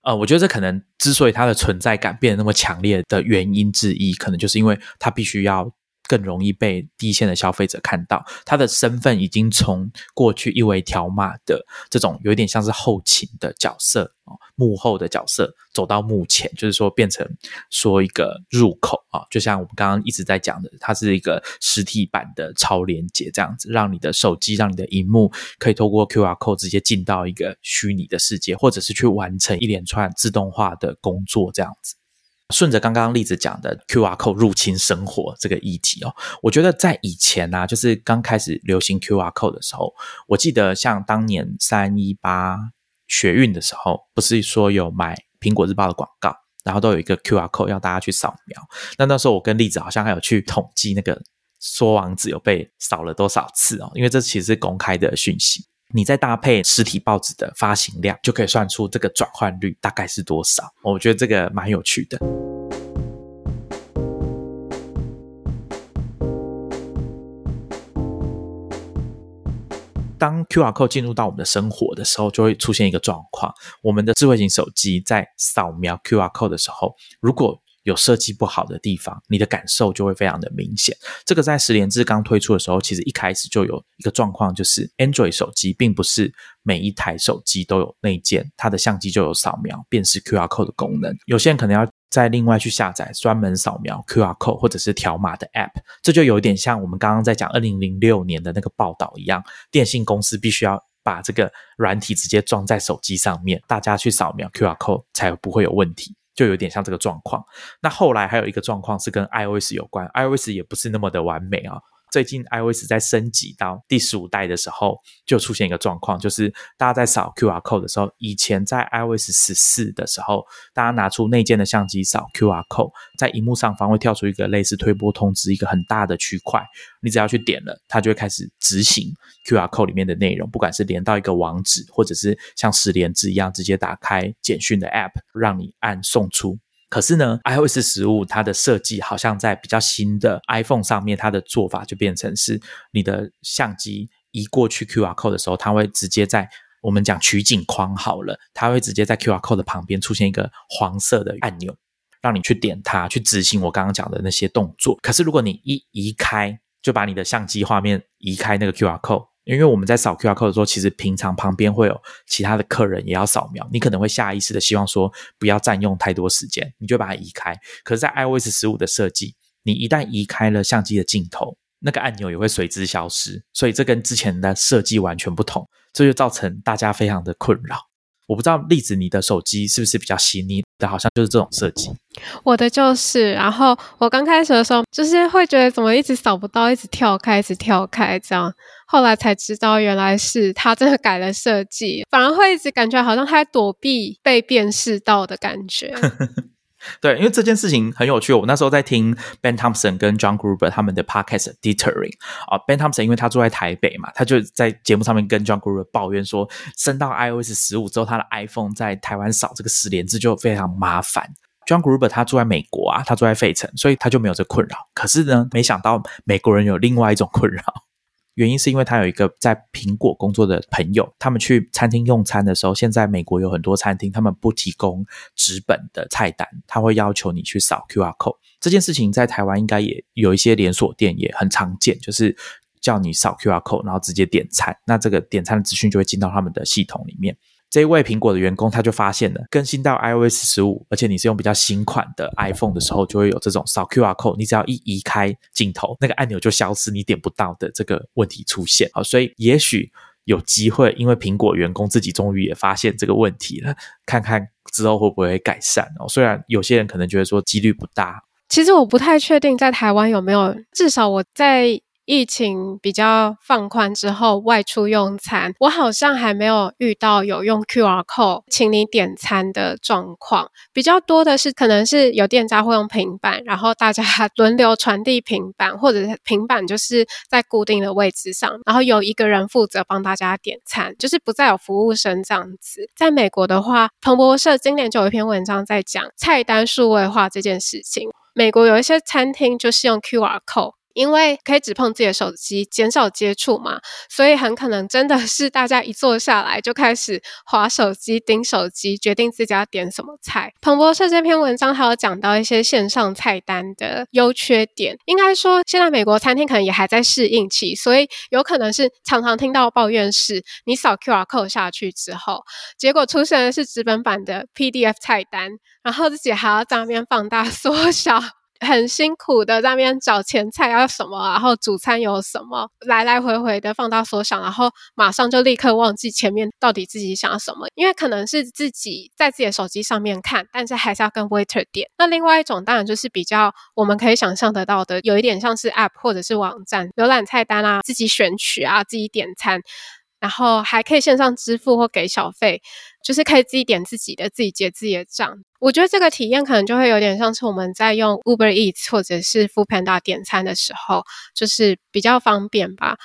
呃，我觉得这可能之所以它的存在感变得那么强烈的原因之一，可能就是因为它必须要。更容易被第一线的消费者看到，他的身份已经从过去一为条码的这种有点像是后勤的角色啊，幕后的角色，走到目前，就是说变成说一个入口啊，就像我们刚刚一直在讲的，它是一个实体版的超连接，这样子，让你的手机，让你的荧幕可以透过 QR code 直接进到一个虚拟的世界，或者是去完成一连串自动化的工作，这样子。顺着刚刚例子讲的 QR code 入侵生活这个议题哦，我觉得在以前呢，就是刚开始流行 QR code 的时候，我记得像当年三一八学运的时候，不是说有买苹果日报的广告，然后都有一个 QR code 要大家去扫描。那那时候我跟例子好像还有去统计那个说网址有被扫了多少次哦，因为这其实是公开的讯息。你再搭配实体报纸的发行量，就可以算出这个转换率大概是多少。我觉得这个蛮有趣的。当 QR code 进入到我们的生活的时候，就会出现一个状况：我们的智慧型手机在扫描 QR code 的时候，如果有设计不好的地方，你的感受就会非常的明显。这个在十连制刚推出的时候，其实一开始就有一个状况，就是 Android 手机并不是每一台手机都有内建，它的相机就有扫描辨识 QR code 的功能。有些人可能要再另外去下载专门扫描 QR code 或者是条码的 App，这就有点像我们刚刚在讲二零零六年的那个报道一样，电信公司必须要把这个软体直接装在手机上面，大家去扫描 QR code 才不会有问题。就有点像这个状况。那后来还有一个状况是跟 iOS 有关，iOS 也不是那么的完美啊。最近 iOS 在升级到第十五代的时候，就出现一个状况，就是大家在扫 QR code 的时候，以前在 iOS 十四的时候，大家拿出内建的相机扫 QR code，在荧幕上方会跳出一个类似推波通知，一个很大的区块，你只要去点了，它就会开始执行 QR code 里面的内容，不管是连到一个网址，或者是像十连字一样直接打开简讯的 App，让你按送出。可是呢，iOS 十五它的设计好像在比较新的 iPhone 上面，它的做法就变成是你的相机移过去 QR code 的时候，它会直接在我们讲取景框好了，它会直接在 QR code 的旁边出现一个黄色的按钮，让你去点它，去执行我刚刚讲的那些动作。可是如果你一移开，就把你的相机画面移开那个 QR code。因为我们在扫 QR code 的时候，其实平常旁边会有其他的客人也要扫描，你可能会下意识的希望说不要占用太多时间，你就把它移开。可是，在 iOS 十五的设计，你一旦移开了相机的镜头，那个按钮也会随之消失，所以这跟之前的设计完全不同，这就造成大家非常的困扰。我不知道栗子，你的手机是不是比较细腻的？好像就是这种设计。我的就是，然后我刚开始的时候，就是会觉得怎么一直扫不到，一直跳开，一直跳开这样。后来才知道，原来是他真的改了设计，反而会一直感觉好像他在躲避被辨识到的感觉。*laughs* 对，因为这件事情很有趣。我那时候在听 Ben Thompson 跟 John Gruber 他们的 podcast Deterring 啊，Ben Thompson 因为他住在台北嘛，他就在节目上面跟 John Gruber 抱怨说，升到 iOS 十五之后，他的 iPhone 在台湾扫这个十连字就非常麻烦。John Gruber 他住在美国啊，他住在费城，所以他就没有这困扰。可是呢，没想到美国人有另外一种困扰。原因是因为他有一个在苹果工作的朋友，他们去餐厅用餐的时候，现在美国有很多餐厅他们不提供纸本的菜单，他会要求你去扫 QR code。这件事情在台湾应该也有一些连锁店也很常见，就是叫你扫 QR code，然后直接点餐，那这个点餐的资讯就会进到他们的系统里面。这一位苹果的员工，他就发现了更新到 iOS 十五，而且你是用比较新款的 iPhone 的时候，就会有这种扫 QR code，你只要一移开镜头，那个按钮就消失，你点不到的这个问题出现。好，所以也许有机会，因为苹果员工自己终于也发现这个问题了，看看之后会不会改善哦。虽然有些人可能觉得说几率不大，其实我不太确定在台湾有没有，至少我在。疫情比较放宽之后，外出用餐，我好像还没有遇到有用 QR code 请你点餐的状况。比较多的是，可能是有店家会用平板，然后大家 *laughs* 轮流传递平板，或者是平板就是在固定的位置上，然后有一个人负责帮大家点餐，就是不再有服务生这样子。在美国的话，彭博社今年就有一篇文章在讲菜单数位化这件事情。美国有一些餐厅就是用 QR code。因为可以只碰自己的手机，减少接触嘛，所以很可能真的是大家一坐下来就开始划手机、盯手机，决定自己要点什么菜。彭博社这篇文章还有讲到一些线上菜单的优缺点，应该说现在美国餐厅可能也还在适应期，所以有可能是常常听到抱怨是，你扫 QR code 下去之后，结果出现的是纸本版的 PDF 菜单，然后自己还要在那边放大 *laughs* 缩小。很辛苦的在那边找前菜要什么，然后主餐有什么，来来回回的放大缩小，然后马上就立刻忘记前面到底自己想要什么，因为可能是自己在自己的手机上面看，但是还是要跟 waiter 点。那另外一种当然就是比较我们可以想象得到的，有一点像是 app 或者是网站浏览菜单啊，自己选取啊，自己点餐。然后还可以线上支付或给小费，就是可以自己点自己的，自己结自己的账。我觉得这个体验可能就会有点像是我们在用 Uber Eats 或者是 Food Panda 点餐的时候，就是比较方便吧。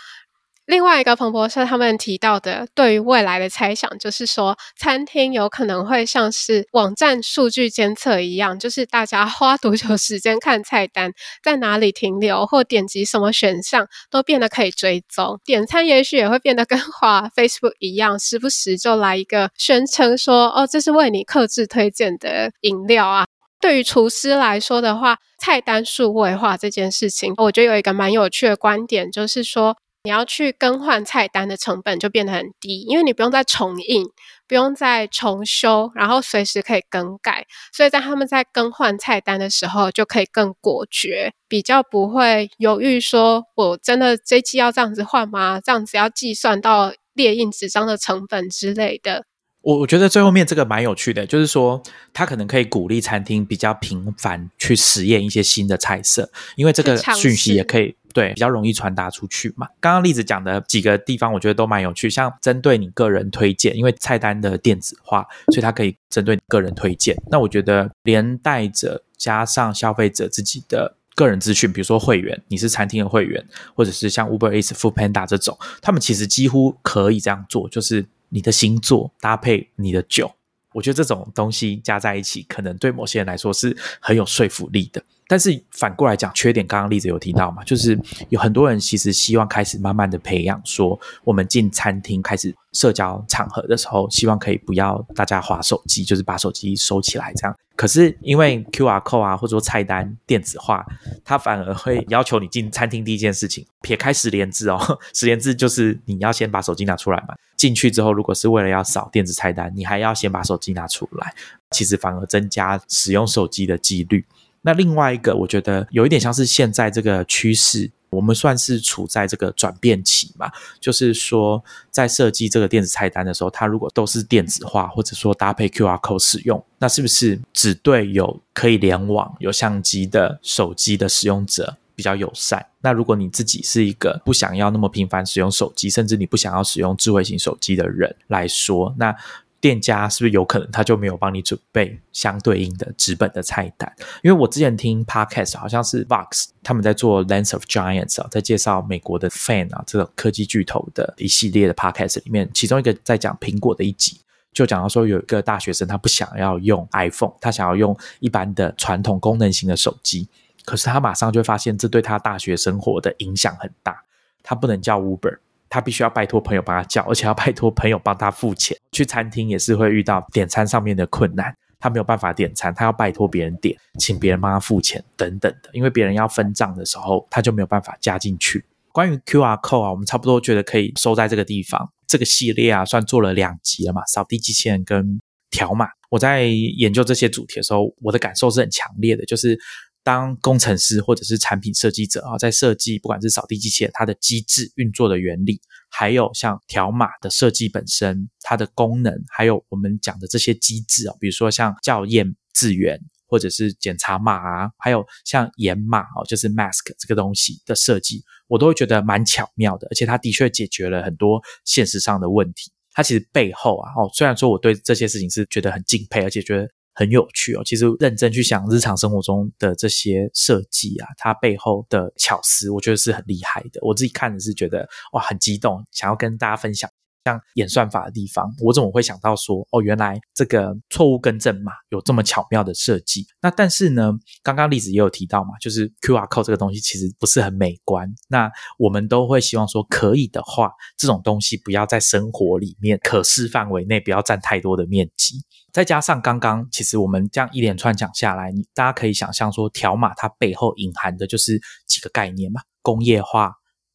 另外一个彭博社他们提到的对于未来的猜想，就是说餐厅有可能会像是网站数据监测一样，就是大家花多久时间看菜单，在哪里停留或点击什么选项，都变得可以追踪。点餐也许也会变得跟花 Facebook 一样，时不时就来一个宣称说：“哦，这是为你克制推荐的饮料啊。”对于厨师来说的话，菜单数位化这件事情，我觉得有一个蛮有趣的观点，就是说。你要去更换菜单的成本就变得很低，因为你不用再重印，不用再重修，然后随时可以更改，所以在他们在更换菜单的时候就可以更果决，比较不会犹豫说，我真的这期要这样子换吗？这样子要计算到列印纸张的成本之类的。我我觉得最后面这个蛮有趣的，就是说他可能可以鼓励餐厅比较频繁去实验一些新的菜色，因为这个讯息也可以对比较容易传达出去嘛。刚刚例子讲的几个地方，我觉得都蛮有趣，像针对你个人推荐，因为菜单的电子化，所以它可以针对个人推荐。那我觉得连带着加上消费者自己的个人资讯，比如说会员，你是餐厅的会员，或者是像 Uber Eats、Food Panda 这种，他们其实几乎可以这样做，就是。你的星座搭配你的酒，我觉得这种东西加在一起，可能对某些人来说是很有说服力的。但是反过来讲，缺点刚刚例子有提到嘛，就是有很多人其实希望开始慢慢的培养，说我们进餐厅开始社交场合的时候，希望可以不要大家划手机，就是把手机收起来这样。可是因为 Q R code 啊，或者说菜单电子化，它反而会要求你进餐厅第一件事情，撇开十连字哦，*laughs* 十连字就是你要先把手机拿出来嘛。进去之后，如果是为了要扫电子菜单，你还要先把手机拿出来，其实反而增加使用手机的几率。那另外一个，我觉得有一点像是现在这个趋势，我们算是处在这个转变期嘛。就是说，在设计这个电子菜单的时候，它如果都是电子化，或者说搭配 QR code 使用，那是不是只对有可以联网、有相机的手机的使用者比较友善？那如果你自己是一个不想要那么频繁使用手机，甚至你不想要使用智慧型手机的人来说，那店家是不是有可能他就没有帮你准备相对应的纸本的菜单？因为我之前听 podcast 好像是 Vox 他们在做 Lens of Giants 啊，在介绍美国的 Fan 啊这种科技巨头的一系列的 podcast 里面，其中一个在讲苹果的一集，就讲到说有一个大学生他不想要用 iPhone，他想要用一般的传统功能型的手机，可是他马上就发现这对他大学生活的影响很大，他不能叫 Uber。他必须要拜托朋友帮他叫，而且要拜托朋友帮他付钱。去餐厅也是会遇到点餐上面的困难，他没有办法点餐，他要拜托别人点，请别人帮他付钱等等的。因为别人要分账的时候，他就没有办法加进去。关于 Q R code 啊，我们差不多觉得可以收在这个地方。这个系列啊，算做了两集了嘛，扫地机器人跟条码。我在研究这些主题的时候，我的感受是很强烈的，就是。当工程师或者是产品设计者啊，在设计不管是扫地机器人它的机制运作的原理，还有像条码的设计本身，它的功能，还有我们讲的这些机制啊，比如说像校验字源或者是检查码啊，还有像掩码哦，就是 mask 这个东西的设计，我都会觉得蛮巧妙的，而且它的确解决了很多现实上的问题。它其实背后啊，哦，虽然说我对这些事情是觉得很敬佩，而且觉得。很有趣哦，其实认真去想日常生活中的这些设计啊，它背后的巧思，我觉得是很厉害的。我自己看的是觉得哇，很激动，想要跟大家分享。像演算法的地方，我怎么会想到说，哦，原来这个错误更正码有这么巧妙的设计？那但是呢，刚刚例子也有提到嘛，就是 QR code 这个东西其实不是很美观。那我们都会希望说，可以的话，这种东西不要在生活里面可视范围内不要占太多的面积。再加上刚刚其实我们这样一连串讲下来，你大家可以想象说，条码它背后隐含的就是几个概念嘛，工业化、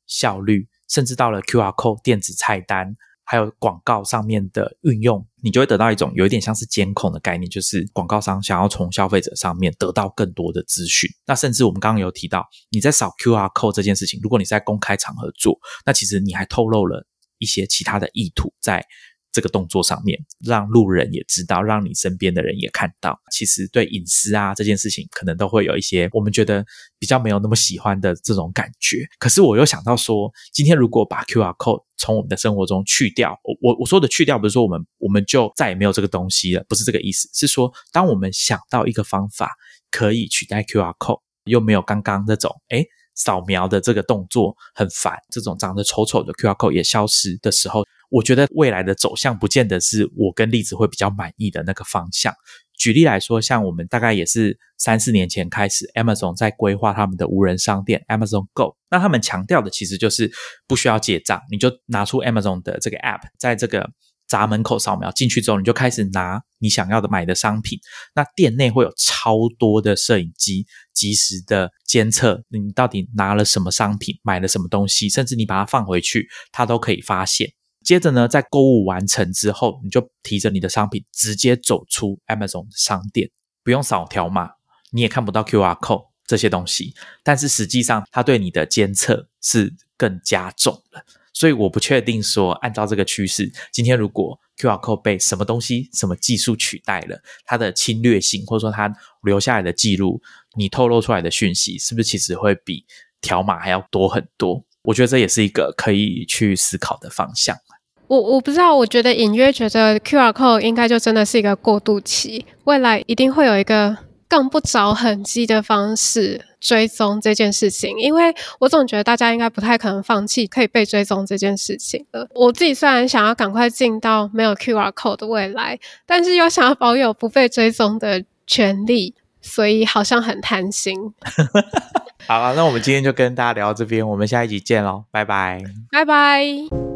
效率。甚至到了 QR code 电子菜单，还有广告上面的运用，你就会得到一种有一点像是监控的概念，就是广告商想要从消费者上面得到更多的资讯。那甚至我们刚刚有提到，你在扫 QR code 这件事情，如果你在公开场合做，那其实你还透露了一些其他的意图在。这个动作上面，让路人也知道，让你身边的人也看到，其实对隐私啊这件事情，可能都会有一些我们觉得比较没有那么喜欢的这种感觉。可是我又想到说，今天如果把 QR code 从我们的生活中去掉，我我说的去掉，不是说我们我们就再也没有这个东西了，不是这个意思，是说当我们想到一个方法可以取代 QR code，又没有刚刚那种哎扫描的这个动作很烦，这种长得丑丑的 QR code 也消失的时候。我觉得未来的走向不见得是我跟栗子会比较满意的那个方向。举例来说，像我们大概也是三四年前开始，Amazon 在规划他们的无人商店 Amazon Go，那他们强调的其实就是不需要结账，你就拿出 Amazon 的这个 App，在这个闸门口扫描进去之后，你就开始拿你想要的买的商品。那店内会有超多的摄影机，及时的监测你到底拿了什么商品，买了什么东西，甚至你把它放回去，它都可以发现。接着呢，在购物完成之后，你就提着你的商品直接走出 Amazon 商店，不用扫条码，你也看不到 QR code 这些东西。但是实际上，它对你的监测是更加重了。所以我不确定说，按照这个趋势，今天如果 QR code 被什么东西、什么技术取代了，它的侵略性或者说它留下来的记录，你透露出来的讯息，是不是其实会比条码还要多很多？我觉得这也是一个可以去思考的方向。我我不知道，我觉得隐约觉得 QR code 应该就真的是一个过渡期，未来一定会有一个更不着痕迹的方式追踪这件事情。因为我总觉得大家应该不太可能放弃可以被追踪这件事情了。我自己虽然想要赶快进到没有 QR code 的未来，但是又想要保有不被追踪的权利，所以好像很贪心。*laughs* 好了，那我们今天就跟大家聊到这边，我们下一集见喽，拜拜，拜拜。